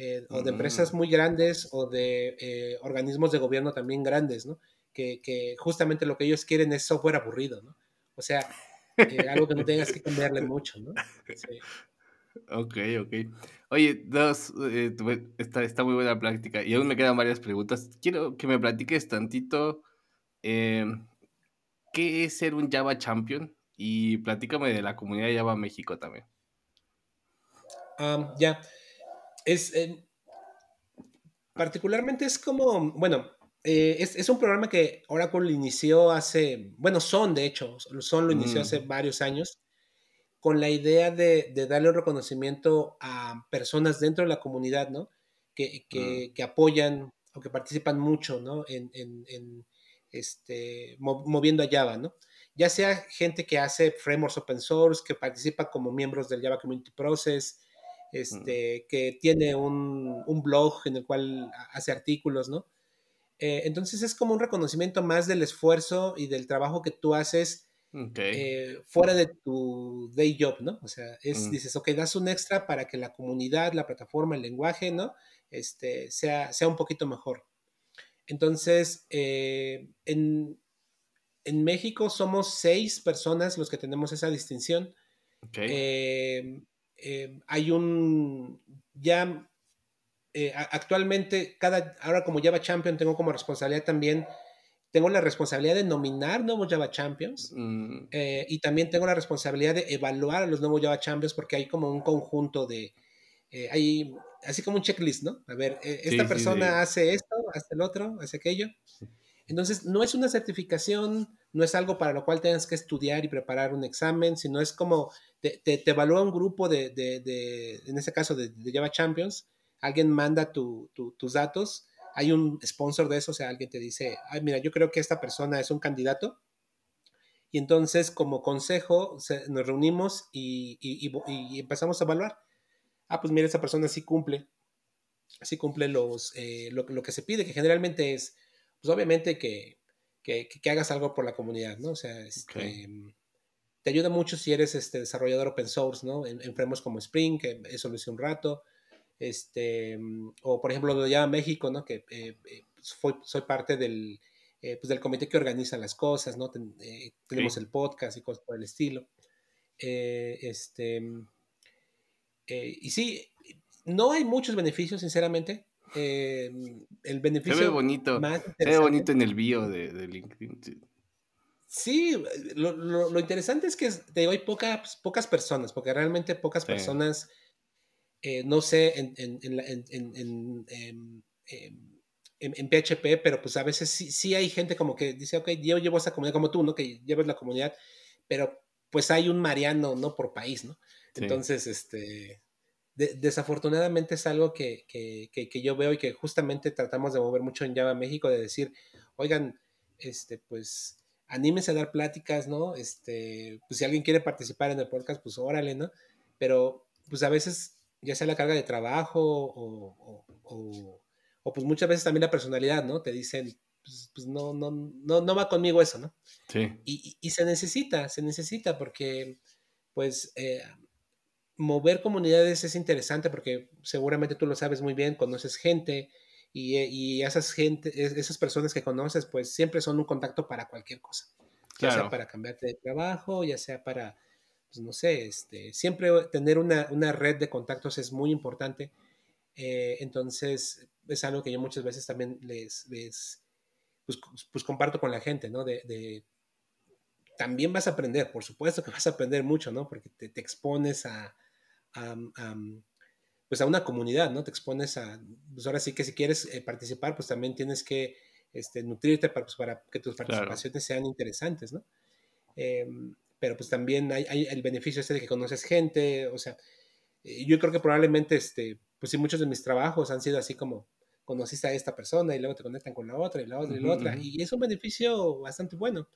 eh, o de empresas mm. muy grandes o de eh, organismos de gobierno también grandes, ¿no? Que, que, justamente lo que ellos quieren es software aburrido, ¿no? O sea, eh, algo que no tengas que cambiarle mucho, ¿no? Sí. Ok, ok. Oye, dos, está, está, muy buena práctica y aún me quedan varias preguntas. Quiero que me platiques tantito qué es ser un Java Champion y platícame de la comunidad de Java México también. ya, es, eh, particularmente es como, bueno, eh, es, un programa que Oracle inició hace, bueno, Son de hecho, Son lo inició hace mm. varios años, con la idea de, darle un reconocimiento a personas dentro de la comunidad, ¿no? Que, mm. apoyan o que participan mucho, ¿no? En, este, moviendo a Java, ¿no? Ya sea gente que hace frameworks open source, que participa como miembros del Java Community Process, este, que tiene un, blog en el cual hace artículos, ¿no? Eh, entonces es como un reconocimiento más del esfuerzo y del trabajo que tú haces eh, fuera de tu day job, ¿no? O sea, es, mm. dices, ok, das un extra para que la comunidad, la plataforma, el lenguaje, ¿no? Este, sea, sea un poquito mejor. Entonces, eh, en, México somos seis personas los que tenemos esa distinción. Okay. Eh, hay un, ya eh, actualmente, cada, ahora como Java Champion tengo como responsabilidad también, tengo la responsabilidad de nominar nuevos Java Champions mm. eh, y también tengo la responsabilidad de evaluar a los nuevos Java Champions porque hay como un conjunto de, hay así como un checklist, ¿no? A ver, esta persona hace esto, hace el otro, hace aquello. Entonces, no es una certificación, no es algo para lo cual tengas que estudiar y preparar un examen, sino es como te, te, evalúa un grupo de, de, de, en este caso, de, Java Champions, alguien manda tus datos, hay un sponsor de eso, o sea, alguien te dice, ay, mira, yo creo que esta persona es un candidato, y entonces como consejo nos reunimos y, y, y, empezamos a evaluar. Ah, pues mira, esa persona sí cumple, sí cumple los, eh, lo, lo, que se pide, que generalmente es, pues obviamente que, que, que, hagas algo por la comunidad, ¿no? O sea, este, te ayuda mucho si eres este, desarrollador open source, ¿no? En, en frameworks como Spring, que eso lo hice un rato, este, o por ejemplo lo de México, ¿no? Que eh, eh, pues, soy parte del, eh, pues del comité que organiza las cosas, ¿no? tenemos el podcast y cosas por el estilo. este, y sí, no hay muchos beneficios, sinceramente. el beneficio se ve bonito, se ve bonito en el bio de, de LinkedIn. Sí, lo, interesante es que te digo, hay pocas, pocas personas, porque realmente pocas personas, eh, no sé, en, en, en, en, PHP, pero pues a veces sí, sí hay gente como que dice, ok, yo llevo esa comunidad como tú, ¿no? Que llevas la comunidad, pero pues hay un Mariano, ¿no? Por país, ¿no? Entonces, este, desafortunadamente es algo que, que, que, yo veo y que justamente tratamos de mover mucho en Java México, de decir, oigan, este, pues anímense a dar pláticas, ¿no? Este, pues si alguien quiere participar en el podcast, pues órale, ¿no? Pero pues a veces, ya sea la carga de trabajo o, o, o, pues muchas veces también la personalidad, ¿no? Te dicen, pues, pues no, no, no, no va conmigo eso, ¿no? Sí. Y, y, se necesita, se necesita porque, pues, eh, mover comunidades es interesante porque seguramente tú lo sabes muy bien, conoces gente y, y esas, gente, esas personas que conoces, pues siempre son un contacto para cualquier cosa. Ya sea para cambiarte de trabajo, ya sea para, pues no sé, este, siempre tener una, una red de contactos es muy importante. Eh, entonces, es algo que yo muchas veces también les, les pues, pues, comparto con la gente, ¿no? De, también vas a aprender, por supuesto que vas a aprender mucho, ¿no? Porque te, expones a, pues a una comunidad, ¿no? Te expones a, pues ahora sí que si quieres eh, participar, pues también tienes que este, nutrirte para, pues, para que tus participaciones sean interesantes, ¿no? Em, pero pues también hay, hay, el beneficio ese de que conoces gente, o sea, eh, yo creo que probablemente, este, pues sí, muchos de mis trabajos han sido así como, conociste a esta persona y luego te conectan con la otra y la otra y la otra. Y es un beneficio bastante bueno.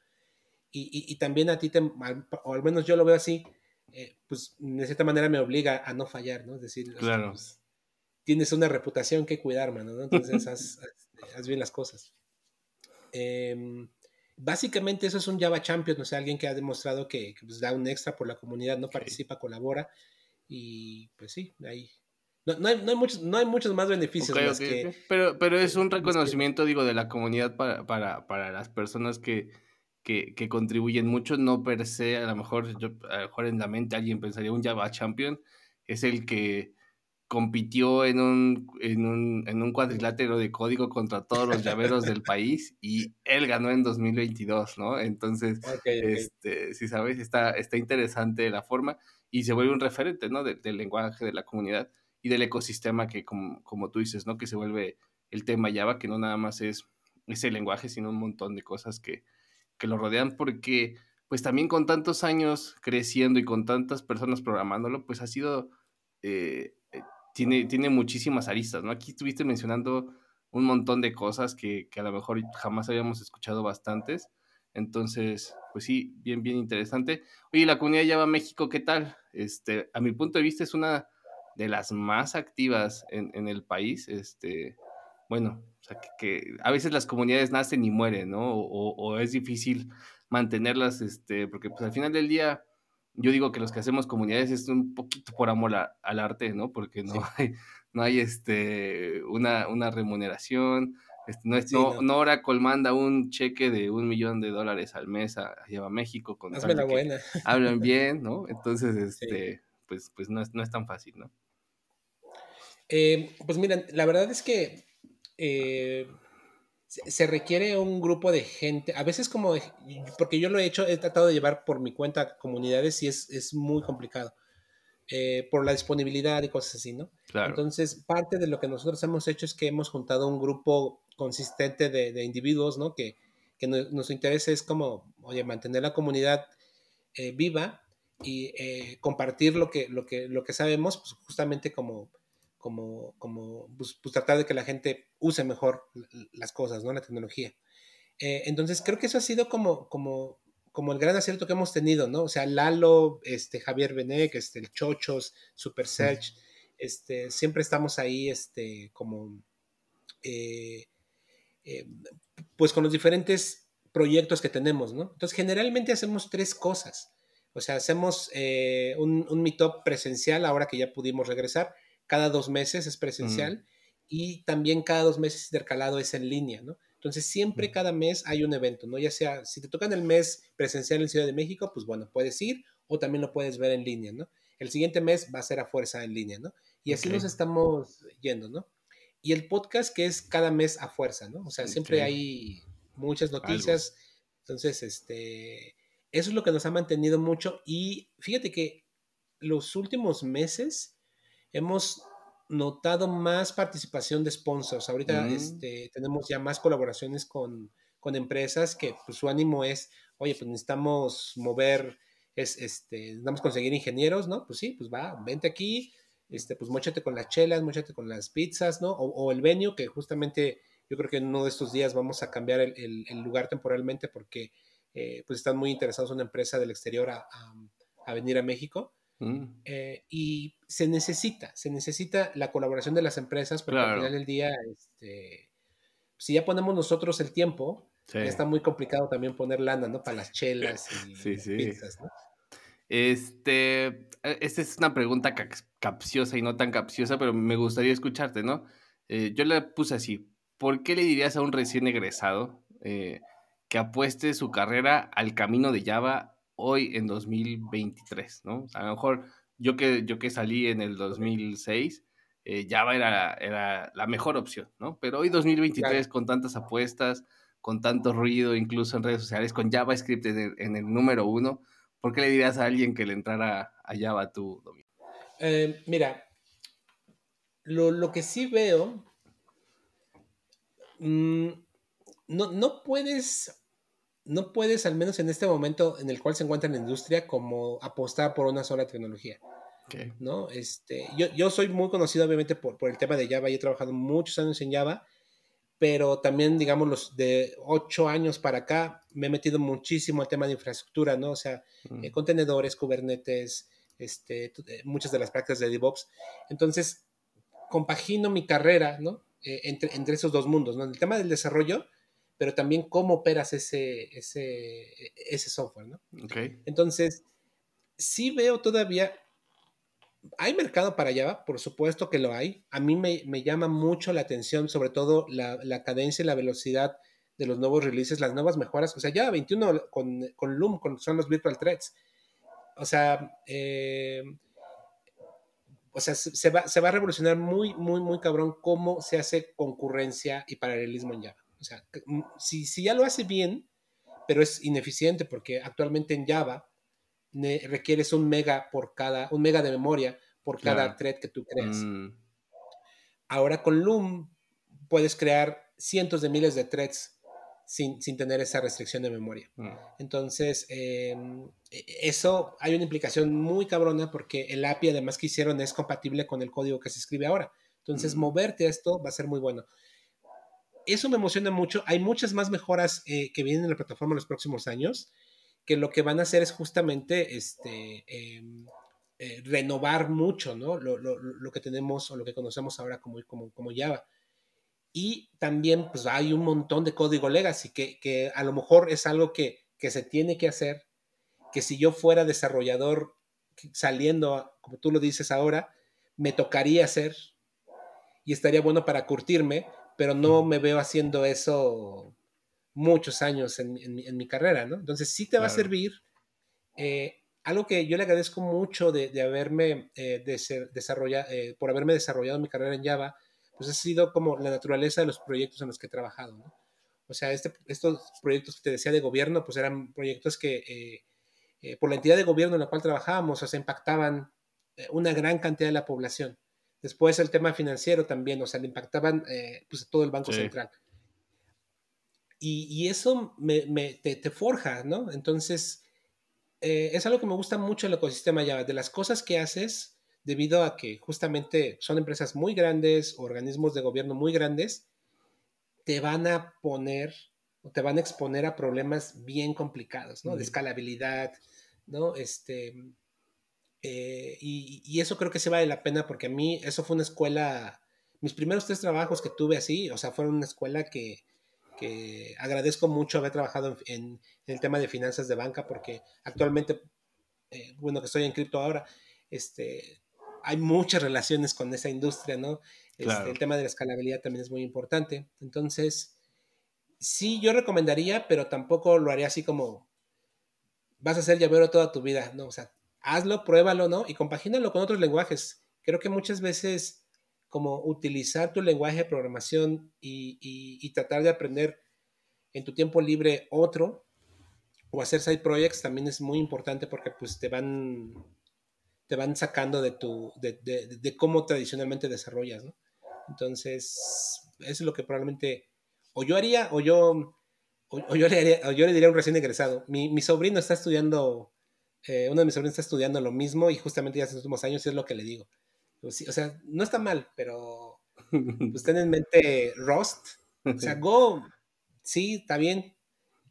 Y, y, también a ti, te, o al menos yo lo veo así, eh, pues de cierta manera me obliga a no fallar, ¿no? Es decir, claro. Pues, tienes una reputación que cuidar, mano, ¿no? Entonces haz, haz, bien las cosas. Em, básicamente eso es un Java Champion, o sea, alguien que ha demostrado que, pues, da un extra por la comunidad, no participa, colabora y pues sí, ahí no, no, hay, no, hay, muchos, no hay muchos más beneficios. que, pero, pero es un reconocimiento, digo, de la comunidad para, para, para las personas que, que, que, contribuyen mucho, no per se, a lo mejor, yo, a lo mejor en la mente alguien pensaría un Java Champion, es el que compitió en un, en un, en un cuadrilátero de código contra todos los llaveros del país y él ganó en 2022, ¿no? Entonces, este, si sabes, está, está interesante la forma y se vuelve un referente, ¿no? del lenguaje de la comunidad y del ecosistema que, como, como tú dices, ¿no? Que se vuelve el tema Java, que no nada más es ese lenguaje, sino un montón de cosas que, que lo rodean, porque pues también con tantos años creciendo y con tantas personas programándolo, pues ha sido, eh, eh, tiene, tiene muchísimas aristas, ¿no? Aquí estuviste mencionando un montón de cosas que, que, a lo mejor jamás habíamos escuchado bastantes. Entonces, pues sí, bien, bien interesante. Oye, la comunidad Java México, ¿qué tal? Este, a mi punto de vista es una de las más activas en, en el país, este, bueno, o sea, que, a veces las comunidades nacen y mueren, ¿no? O, o, es difícil mantenerlas, este, porque pues al final del día, yo digo que los que hacemos comunidades es un poquito por amor al arte, ¿no? Porque no hay, no hay este, una, una remuneración, este, no, es, no, no, Oracle manda un cheque de un millón de dólares al mes a, a México con Hazme la buena. hablan bien, ¿no? Entonces, este, pues, pues no es, no es tan fácil, ¿no? Eh, pues miren, la verdad es que eh, se requiere un grupo de gente, a veces como, porque yo lo he hecho, he tratado de llevar por mi cuenta comunidades y es, es muy complicado. Eh, por la disponibilidad y cosas así, ¿no? Claro. Entonces, parte de lo que nosotros hemos hecho es que hemos juntado un grupo consistente de, de individuos, ¿no? Que, que nuestro interés es como, oye, mantener la comunidad viva y compartir lo que, lo, que, lo que sabemos, pues justamente como como, como pues, pues, tratar de que la gente use mejor las cosas, ¿no? La tecnología. Eh, entonces, creo que eso ha sido como, como, como el gran acierto que hemos tenido, ¿no? O sea, Lalo, este, Javier Benek, este, el Chochos, Super Search, este, siempre estamos ahí, este, como, eh, eh, pues con los diferentes proyectos que tenemos, ¿no? Entonces, generalmente hacemos tres cosas. O sea, hacemos un, un meetup presencial ahora que ya pudimos regresar cada dos meses es presencial y también cada dos meses intercalado es en línea, ¿no? Entonces siempre cada mes hay un evento, ¿no? Ya sea, si te toca en el mes presencial en Ciudad de México, pues bueno, puedes ir o también lo puedes ver en línea, ¿no? El siguiente mes va a ser a fuerza en línea, ¿no? Y así nos estamos yendo, ¿no? Y el podcast que es cada mes a fuerza, ¿no? O sea, siempre hay muchas noticias. Entonces, este, eso es lo que nos ha mantenido mucho y fíjate que los últimos meses hemos notado más participación de sponsors. Ahorita Mm. este, tenemos ya más colaboraciones con, con empresas que pues, su ánimo es, oye, pues necesitamos mover, es, este, necesitamos conseguir ingenieros, ¿no? Pues sí, pues va, vente aquí, este, pues mochate con las chelas, mochate con las pizzas, ¿no? O, o el venue, que justamente yo creo que en uno de estos días vamos a cambiar el, el- el lugar temporalmente porque eh, pues están muy interesados una empresa del exterior a, a- a venir a México. Mm. Eh, y se necesita, se necesita la colaboración de las empresas porque al final del día, este, si ya ponemos nosotros el tiempo, Sí. ya está muy complicado también poner lana, ¿no? Para las chelas y Sí, las sí. pizzas, ¿no? Este, eh, esta es una pregunta capciosa y no tan capciosa, pero me gustaría escucharte, ¿no? Eh, yo la puse así. ¿Por qué le dirías a un recién egresado eh, que apueste su carrera al camino de Java hoy en 2023, ¿no? O sea, a lo mejor yo que, yo que salí en el 2006, eh, Java era, era la mejor opción, ¿no? Pero hoy 2023 Claro. con tantas apuestas, con tanto ruido, incluso en redes sociales, con JavaScript en el, en el número uno, ¿por qué le dirías a alguien que le entrara a Java tú, Domingo? Eh, mira, lo, lo que sí veo, mm, no, no puedes, no puedes, al menos en este momento en el cual se encuentra la industria, como apostar por una sola tecnología. Okay. ¿no? Este, yo, yo soy muy conocido obviamente por, por el tema de Java y he trabajado muchos años en Java, pero también, digamos, los de ocho años para acá me he metido muchísimo al tema de infraestructura, ¿no? O sea, Mm. eh, contenedores, Kubernetes, este, eh, muchas de las prácticas de DevOps. Entonces, compagino mi carrera, ¿no? Eh, entre, entre esos dos mundos, ¿no? El tema del desarrollo, pero también cómo operas ese, ese, ese software, ¿no? Ok. Entonces, sí veo todavía, hay mercado para Java, por supuesto que lo hay. A mí me, me llama mucho la atención, sobre todo la, la, cadencia y la velocidad de los nuevos releases, las nuevas mejoras. O sea, Java 21 con, con Loom, con, son los virtual threads. O sea, eh, o sea se, se, va, se va a revolucionar muy, muy, muy cabrón cómo se hace concurrencia y paralelismo en Java. O sea, si, si ya lo hace bien, pero es ineficiente porque actualmente en Java requieres un mega por cada, un mega de memoria por Claro. cada thread que tú creas. Mm, Ahora con Loom puedes crear cientos de miles de threads sin, sin tener esa restricción de memoria. mm, Entonces, eh, eso hay una implicación muy cabrona porque el API además que hicieron es compatible con el código que se escribe ahora. Entonces, Mm. moverte a esto va a ser muy bueno. Eso me emociona mucho. Hay muchas más mejoras eh, que vienen en la plataforma en los próximos años que lo que van a hacer es justamente este, eh, eh, renovar mucho ¿no? Lo, lo, lo, que tenemos o lo que conocemos ahora como, como, como Java. Y también pues, hay un montón de código legacy que, que a lo mejor es algo que, que, se tiene que hacer, que si yo fuera desarrollador saliendo, como tú lo dices ahora, me tocaría hacer y estaría bueno para curtirme, pero no me veo haciendo eso muchos años en, en, en mi carrera, ¿no? Entonces sí te va a servir. Eh, algo que yo le agradezco mucho de, de haberme eh, de ser, desarrollado, eh, por haberme desarrollado mi carrera en Java, pues ha sido como la naturaleza de los proyectos en los que he trabajado, ¿no? O sea, este, estos proyectos que te decía de gobierno, pues eran proyectos que eh, por la entidad de gobierno en la cual trabajábamos, o sea, impactaban una gran cantidad de la población. Después el tema financiero también, o sea, le impactaban eh, pues todo el Banco sí. Central. Y, y eso me, me, te, te, forja, ¿no? Entonces, eh, es algo que me gusta mucho el ecosistema Java, de las cosas que haces, debido a que justamente son empresas muy grandes, organismos de gobierno muy grandes, te van a poner o te van a exponer a problemas bien complicados, ¿no? De escalabilidad, ¿no? Este, eh, y, y, eso creo que se vale la pena porque a mí eso fue una escuela, mis primeros tres trabajos que tuve así, o sea, fueron una escuela que, que agradezco mucho haber trabajado en, en, en, el tema de finanzas de banca porque actualmente, eh, bueno, que estoy en cripto ahora, este, hay muchas relaciones con esa industria, ¿no? Este, Claro. El tema de la escalabilidad también es muy importante. Entonces, sí, yo recomendaría, pero tampoco lo haría así como vas a ser llavero toda tu vida, ¿no? O sea, hazlo, pruébalo, ¿no? Y compagínalo con otros lenguajes. Creo que muchas veces como utilizar tu lenguaje de programación y, y, tratar de aprender en tu tiempo libre otro o hacer side projects también es muy importante porque pues te van te van sacando de tu, de, de, de cómo tradicionalmente desarrollas, ¿no? Entonces, eso es lo que probablemente o yo haría o yo, o, yo, le haría, yo le diría a un recién egresado. Mi sobrino está estudiando, eh, uno de mis sobrinos está estudiando lo mismo y justamente ya hace los últimos años y es lo que le digo. O sea, no está mal, pero pues ten en mente Rust. O sea, Go, sí, está bien,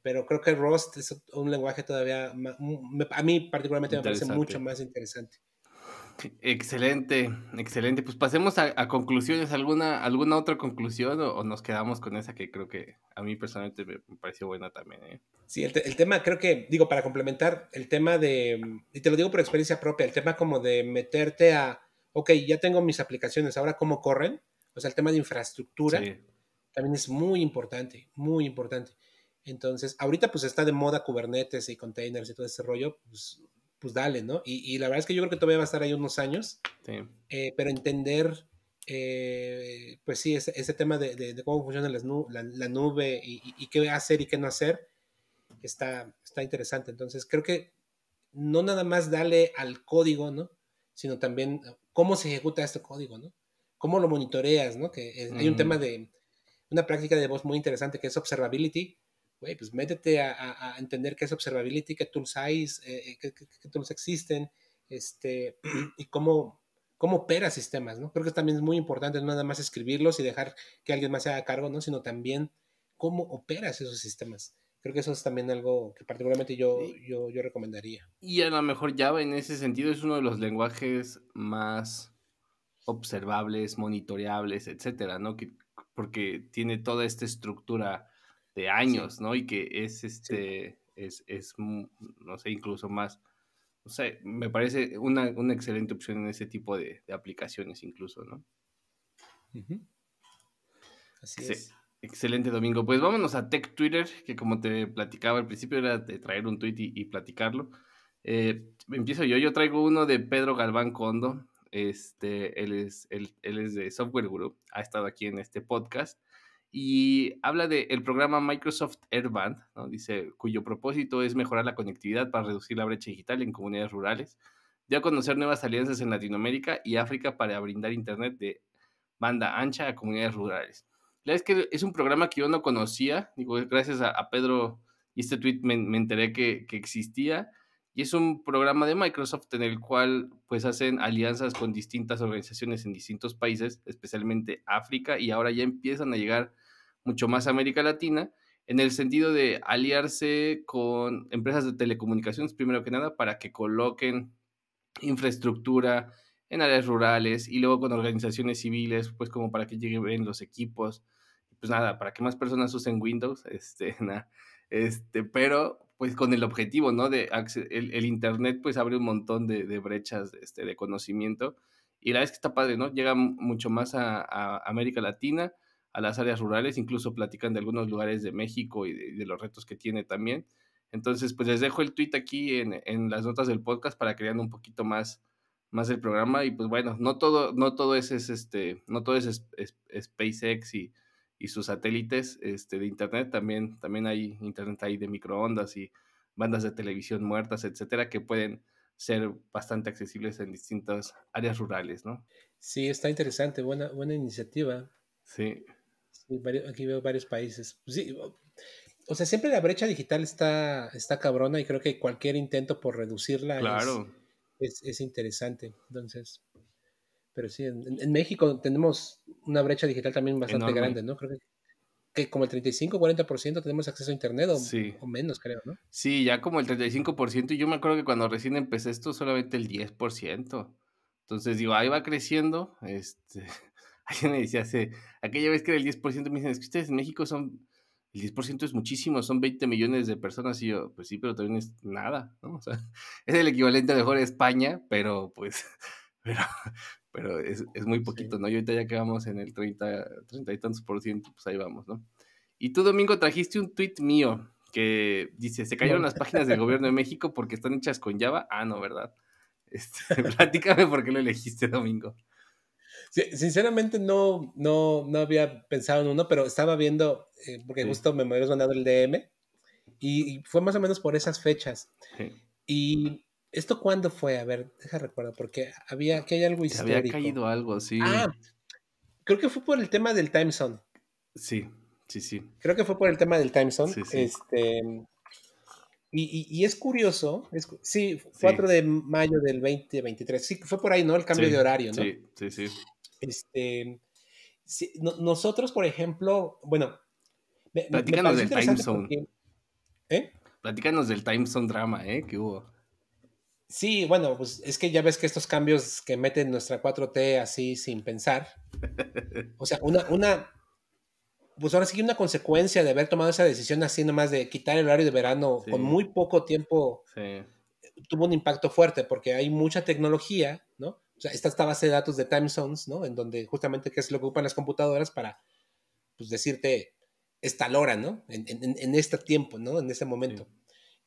pero creo que Rust es un lenguaje todavía, a mí particularmente me parece mucho más interesante. Excelente, excelente. Pues pasemos a, conclusiones. ¿Alguna, ¿Alguna otra conclusión o, nos quedamos con esa que creo que a mí personalmente me, pareció buena también? ¿eh? Sí, el, tema creo que, digo, para complementar, el tema de, y te lo digo por experiencia propia, el tema como de meterte a, ok, ya tengo mis aplicaciones, ahora cómo corren, o sea, el tema de infraestructura también es muy importante, muy importante. Entonces, ahorita pues está de moda Kubernetes y containers y todo ese rollo, pues pues dale, ¿no? Y, la verdad es que yo creo que todavía va a estar ahí unos años, sí. Eh, pero entender, eh, pues sí, ese, ese tema de, cómo funciona la, nube y, qué hacer y qué no hacer, está, está interesante. Entonces, creo que no nada más dale al código, ¿no? Sino también cómo se ejecuta este código, ¿no? Cómo lo monitoreas, ¿no? Que hay un tema de, una práctica de voz muy interesante que es observability, pues métete a, entender qué es observability, qué tools hay, eh, qué, tools existen, este, y cómo, cómo opera sistemas, ¿no? Creo que también es muy importante no nada más escribirlos y dejar que alguien más se haga cargo, ¿no? Sino también cómo operas esos sistemas. Creo que eso es también algo que particularmente yo, yo, yo recomendaría. Y a lo mejor Java en ese sentido es uno de los lenguajes más observables, monitoreables, etcétera, ¿no? Que, porque tiene toda esta estructura de años, ¿no? Y que es este, es, es, no sé, incluso más, no sé, me parece una, una excelente opción en ese tipo de, de aplicaciones incluso, ¿no? Así es. Excelente domingo. Pues vámonos a Tech Twitter, que como te platicaba al principio era de traer un tweet y, platicarlo. Eh, empiezo yo, yo traigo uno de Pedro Galván Condo. Este, él es, él, él es de Software Guru, ha estado aquí en este podcast y habla del programa Microsoft Airband, dice, cuyo propósito es mejorar la conectividad para reducir la brecha digital en comunidades rurales, dio a conocer nuevas alianzas en Latinoamérica y África para brindar Internet de banda ancha a comunidades rurales. La verdad es que es un programa que yo no conocía, digo, gracias a, Pedro y este tweet me, enteré que, que, existía, y es un programa de Microsoft en el cual pues hacen alianzas con distintas organizaciones en distintos países, especialmente África, y ahora ya empiezan a llegar mucho más América Latina, en el sentido de aliarse con empresas de telecomunicaciones, primero que nada, para que coloquen infraestructura en áreas rurales y luego con organizaciones civiles, pues como para que lleguen los equipos, pues nada, para que más personas usen Windows, este, nada, este, pero pues con el objetivo, ¿no? De el, Internet pues abre un montón de, brechas este, de conocimiento y la es que está padre, ¿no? Llega mucho más a América Latina, a las áreas rurales, incluso platican de algunos lugares de México y de, los retos que tiene también. Entonces, pues les dejo el tweet aquí en, en las notas del podcast para que vean un poquito más, más del programa. Y pues bueno, no todo, no todo es, este, no todo es, SpaceX y, y, sus satélites este, de internet, también, también hay internet ahí de microondas y bandas de televisión muertas, etcétera, que pueden ser bastante accesibles en distintas áreas rurales, ¿no? Sí, está interesante, buena, buena iniciativa. Sí aquí veo varios países. Sí, o sea, siempre la brecha digital está, está cabrona y creo que cualquier intento por reducirla es, interesante. Entonces, pero sí, en, México tenemos una brecha digital también bastante grande, ¿no? Creo que, como el 35-40% tenemos acceso a Internet o, o, menos, creo, ¿no? Sí, ya como el 35% y yo me acuerdo que cuando recién empecé esto solamente el 10%. Entonces digo, ahí va creciendo, este, Alguien me decía hace, aquella vez que era el 10%, me dicen, es que ustedes en México son, el 10% es muchísimo, son 20 millones de personas. Y yo, pues sí, pero también es nada, ¿no? O sea, es el equivalente a mejor a España, pero pues, pero, pero es, es muy poquito, ¿no? Y ahorita ya quedamos en el 30, 30 y tantos por ciento, pues ahí vamos, ¿no? Y tú, Domingo, trajiste un tweet mío que dice, se cayeron las páginas del gobierno de México porque están hechas con Java. Ah, no, ¿verdad? Este, platícame por qué lo elegiste, Domingo sinceramente no, no, no había pensado en uno, pero estaba viendo, eh, porque justo me habías mandado el DM y, fue más o menos por esas fechas. Y ¿Esto cuándo fue? A ver, deja recuerdo, porque había que hay algo histórico. había caído algo, sí. Ah, creo que fue por el tema del time zone. Sí, sí, sí. Creo que fue por el tema del time zone. Este, y, es curioso, sí, 4 de mayo del 2023, sí, fue por ahí, ¿no? El cambio de horario, ¿no? Sí, sí, sí. Este, nosotros, por ejemplo, bueno, Platícanos del time zone. ¿Eh? Platícanos del time zone drama, ¿eh? Que hubo. Sí, bueno, pues es que ya ves que estos cambios que meten nuestra 4T así sin pensar, o sea, una, una, pues ahora sí una consecuencia de haber tomado esa decisión así nomás de quitar el horario de verano con muy poco tiempo, tuvo un impacto fuerte porque hay mucha tecnología, ¿no? Sea, está esta base de datos de time zones, ¿no? En donde justamente qué es lo que ocupan las computadoras para, pues decirte, esta hora, ¿no? En, en, este tiempo, ¿no? En este momento.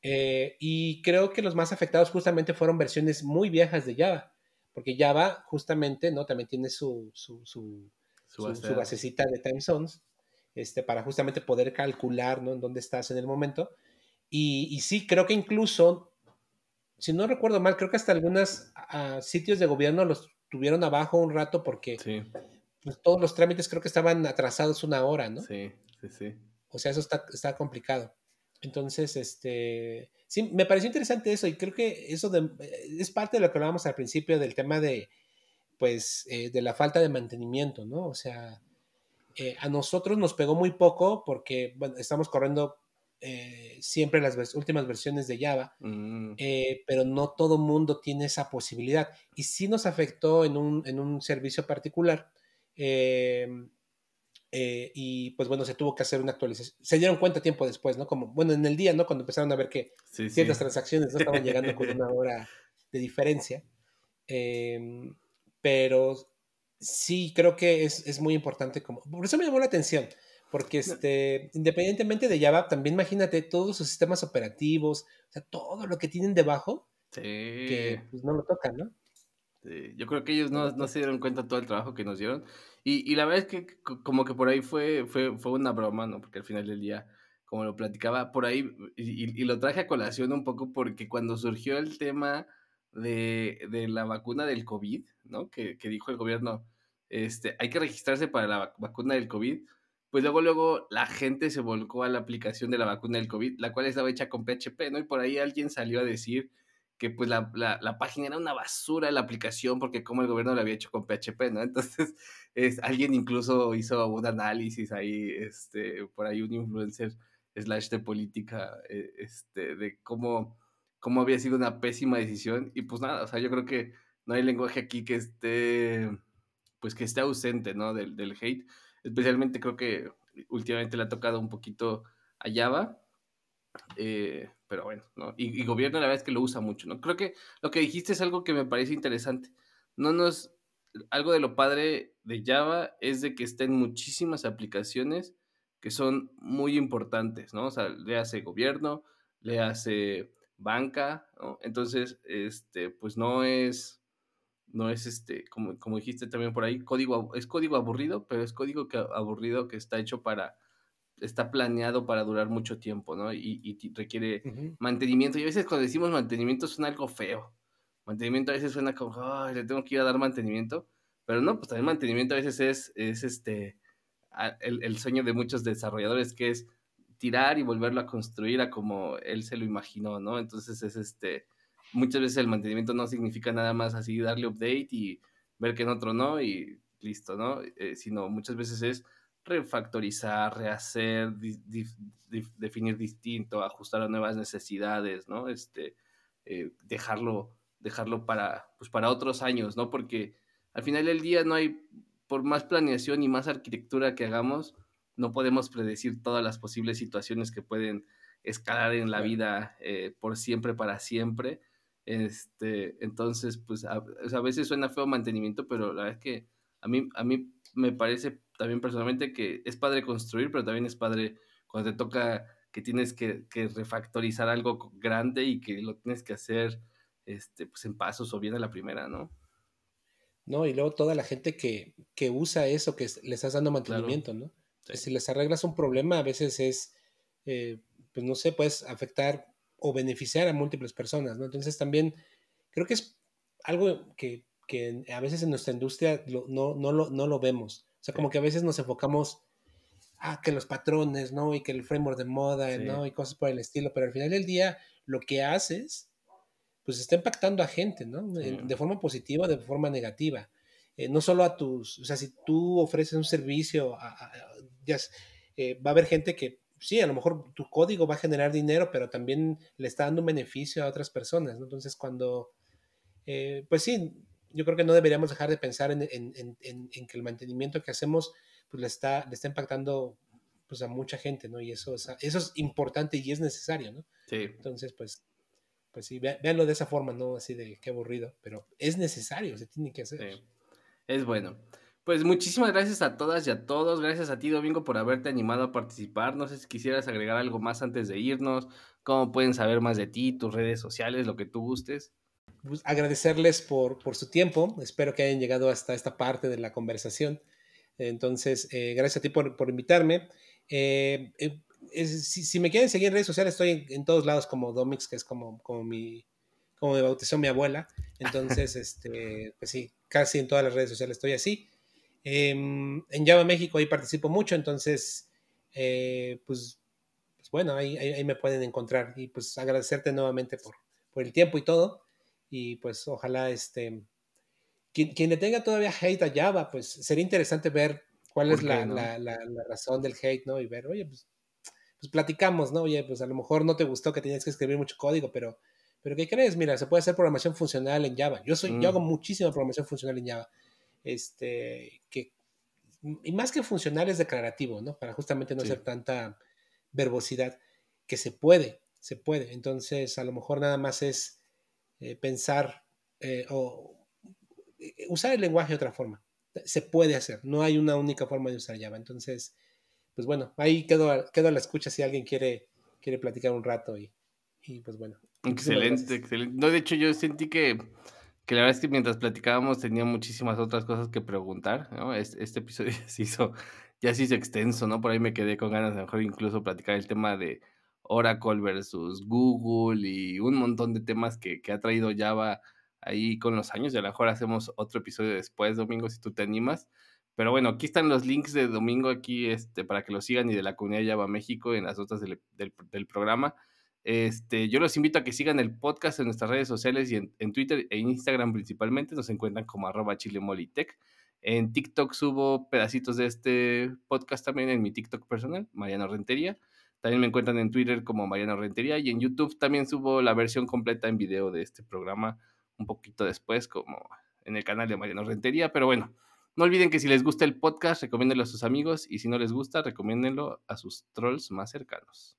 Eh, y creo que los más afectados justamente fueron versiones muy viejas de Java, porque Java justamente, ¿no? También tiene su, su, su, su basecita de time zones este, para justamente poder calcular ¿no? en dónde estás en el momento. Y, sí, creo que incluso, si no recuerdo mal, creo que hasta algunos ah, sitios de gobierno los tuvieron abajo un rato porque pues, todos los trámites creo que estaban atrasados una hora, ¿no? Sí, sí, sí. O sea, eso está, está complicado. Entonces, este, sí, me pareció interesante eso y creo que eso es parte de lo que hablábamos al principio del tema de, pues, eh, de la falta de mantenimiento, ¿no? O sea, eh, a nosotros nos pegó muy poco porque bueno, estamos corriendo eh, siempre las últimas versiones de Java, mm. eh, pero no todo mundo tiene esa posibilidad. Y sí nos afectó en un, servicio particular. Em, y pues bueno, se tuvo que hacer una actualización. Se dieron cuenta tiempo después, ¿no? Como, bueno, en el día, ¿no? Cuando empezaron a ver que ciertas transacciones no estaban llegando con una hora de diferencia. Em, pero sí creo que es, muy importante como por eso me llamó la atención porque este independientemente de Java también imagínate todos sus sistemas operativos o sea todo lo que tienen debajo que pues no lo tocan no yo creo que ellos no, se dieron cuenta de todo el trabajo que nos dieron y, la verdad es que como que por ahí fue fue fue una broma no porque al final del día como lo platicaba por ahí y, lo traje a colación un poco porque cuando surgió el tema de, la vacuna del COVID, ¿no? Que, dijo el gobierno, este, hay que registrarse para la vacuna del COVID. Pues luego, luego la gente se volcó a la aplicación de la vacuna del COVID, la cual estaba hecha con PHP, ¿no? Y por ahí alguien salió a decir que pues la, página era una basura la aplicación porque como el gobierno la había hecho con PHP, ¿no? Entonces, es, alguien incluso hizo un análisis ahí, este, por ahí un influencer slash de política, eh, este, de cómo cómo había sido una pésima decisión. Y pues nada, o sea, yo creo que no hay lenguaje aquí que esté, pues que esté ausente, ¿no? Del, del hate. Especialmente creo que últimamente le ha tocado un poquito a Java. Eh, pero bueno, ¿no? Y, gobierno la verdad es que lo usa mucho, ¿no? Creo que lo que dijiste es algo que me parece interesante. No nos... Algo de lo padre de Java es de que está en muchísimas aplicaciones que son muy importantes, ¿no? O sea, le hace gobierno, le hace banca, ¿no? Entonces, este, pues no es, no es este, como, como dijiste también por ahí, código, es código aburrido, pero es código que, aburrido que está hecho para, está planeado para durar mucho tiempo, ¿no? Y, requiere mantenimiento. Y a veces cuando decimos mantenimiento suena algo feo. Mantenimiento a veces suena como, ay, le tengo que ir a dar mantenimiento. Pero no, pues también mantenimiento a veces es, es este, el, el sueño de muchos desarrolladores que es tirar y volverlo a construir a como él se lo imaginó, ¿no? Entonces es este, muchas veces el mantenimiento no significa nada más así darle update y ver que en otro no y listo, ¿no? Eh, sino muchas veces es refactorizar, rehacer, definir distinto, ajustar a nuevas necesidades, ¿no? Este, eh, dejarlo, dejarlo para, pues para otros años, ¿no? Porque al final del día no hay, por más planeación y más arquitectura que hagamos, no podemos predecir todas las posibles situaciones que pueden escalar en la vida eh, por siempre, para siempre. Este, entonces, pues a, veces suena feo mantenimiento, pero la verdad es que a mí, a mí me parece también personalmente que es padre construir, pero también es padre cuando te toca que tienes que, refactorizar algo grande y que lo tienes que hacer este, pues en pasos o bien a la primera, ¿no? No, y luego toda la gente que, usa eso, que le estás dando mantenimiento, ¿no? Si les arreglas un problema, a veces es, eh, pues no sé, puedes afectar o beneficiar a múltiples personas, ¿no? Entonces también creo que es algo que, que a veces en nuestra industria no, no, lo, no lo vemos. O sea, como que a veces nos enfocamos ah, que los patrones, ¿no? Y que el framework de moda, ¿no? Y cosas por el estilo, pero al final del día lo que haces, pues está impactando a gente, ¿no? De forma positiva, de forma negativa. Eh, no solo a tus, o sea, si tú ofreces un servicio, ya, eh, va a haber gente que, sí, a lo mejor tu código va a generar dinero, pero también le está dando un beneficio a otras personas, ¿no? Entonces, cuando, eh, pues sí, yo creo que no deberíamos dejar de pensar en, en, en, en, que el mantenimiento que hacemos pues le está, le está impactando pues a mucha gente, ¿no? Y eso, eso es importante y es necesario, ¿no? Sí. Entonces, pues, pues sí, véanlo de esa forma, ¿no? Así de qué aburrido, pero es necesario, se tiene que hacer. Sí. Es bueno. Pues muchísimas gracias a todas y a todos. Gracias a ti, Domingo, por haberte animado a participar. No sé si quisieras agregar algo más antes de irnos. ¿Cómo pueden saber más de ti, tus redes sociales, lo que tú gustes? Pues agradecerles por, por su tiempo. Espero que hayan llegado hasta esta parte de la conversación. Entonces, eh, gracias a ti por, por invitarme. Eh, eh, si, si, me quieren seguir en redes sociales, estoy en, todos lados como Domix, que es como, como, mi, como me bautizó mi abuela. Entonces, este, pues sí, casi en todas las redes sociales estoy así. Em, en Java México ahí participo mucho, entonces, pues, pues, bueno, ahí, ahí, me pueden encontrar. Y pues agradecerte nuevamente por, por el tiempo y todo. Y pues ojalá este quien, le tenga todavía hate a Java, pues sería interesante ver cuál es la, razón del hate, ¿no? Y ver, oye, pues, pues, platicamos, ¿no? Oye, pues a lo mejor no te gustó que tenías que escribir mucho código, pero, pero ¿qué crees? Mira, se puede hacer programación funcional en Java. Yo soy, yo hago mm. muchísima programación funcional en Java. Este, que, y más que funcional es declarativo, ¿no? Para justamente no hacer tanta verbosidad, que se puede, se puede. Entonces, a lo mejor nada más es eh, pensar eh, o eh, usar el lenguaje de otra forma. Se puede hacer, no hay una única forma de usar Java. Entonces, pues bueno, ahí quedo, quedo a la escucha si alguien quiere, quiere platicar un rato y, pues bueno. Excelente, excelente. No, de hecho yo sentí que, que la verdad es que mientras platicábamos tenía muchísimas otras cosas que preguntar, ¿no? Este, episodio ya se hizo, ya se hizo extenso, ¿no? Por ahí me quedé con ganas de mejor incluso platicar el tema de Oracle versus Google y un montón de temas que, que ha traído Java ahí con los años y a lo mejor hacemos otro episodio después, Domingo, si tú te animas. Pero bueno, aquí están los links de Domingo aquí este, para que lo sigan y de la comunidad Java México en las notas del, del, programa. Este, yo los invito a que sigan el podcast en nuestras redes sociales y en, Twitter e Instagram principalmente. Nos encuentran como arroba chilemolitech. En TikTok subo pedacitos de este podcast también en mi TikTok personal, Mariano Rentería. También me encuentran en Twitter como Mariano Rentería y en YouTube también subo la versión completa en video de este programa un poquito después, como en el canal de Mariano Rentería. Pero bueno, no olviden que si les gusta el podcast, recomiéndenlo a sus amigos y si no les gusta, recomiéndenlo a sus trolls más cercanos.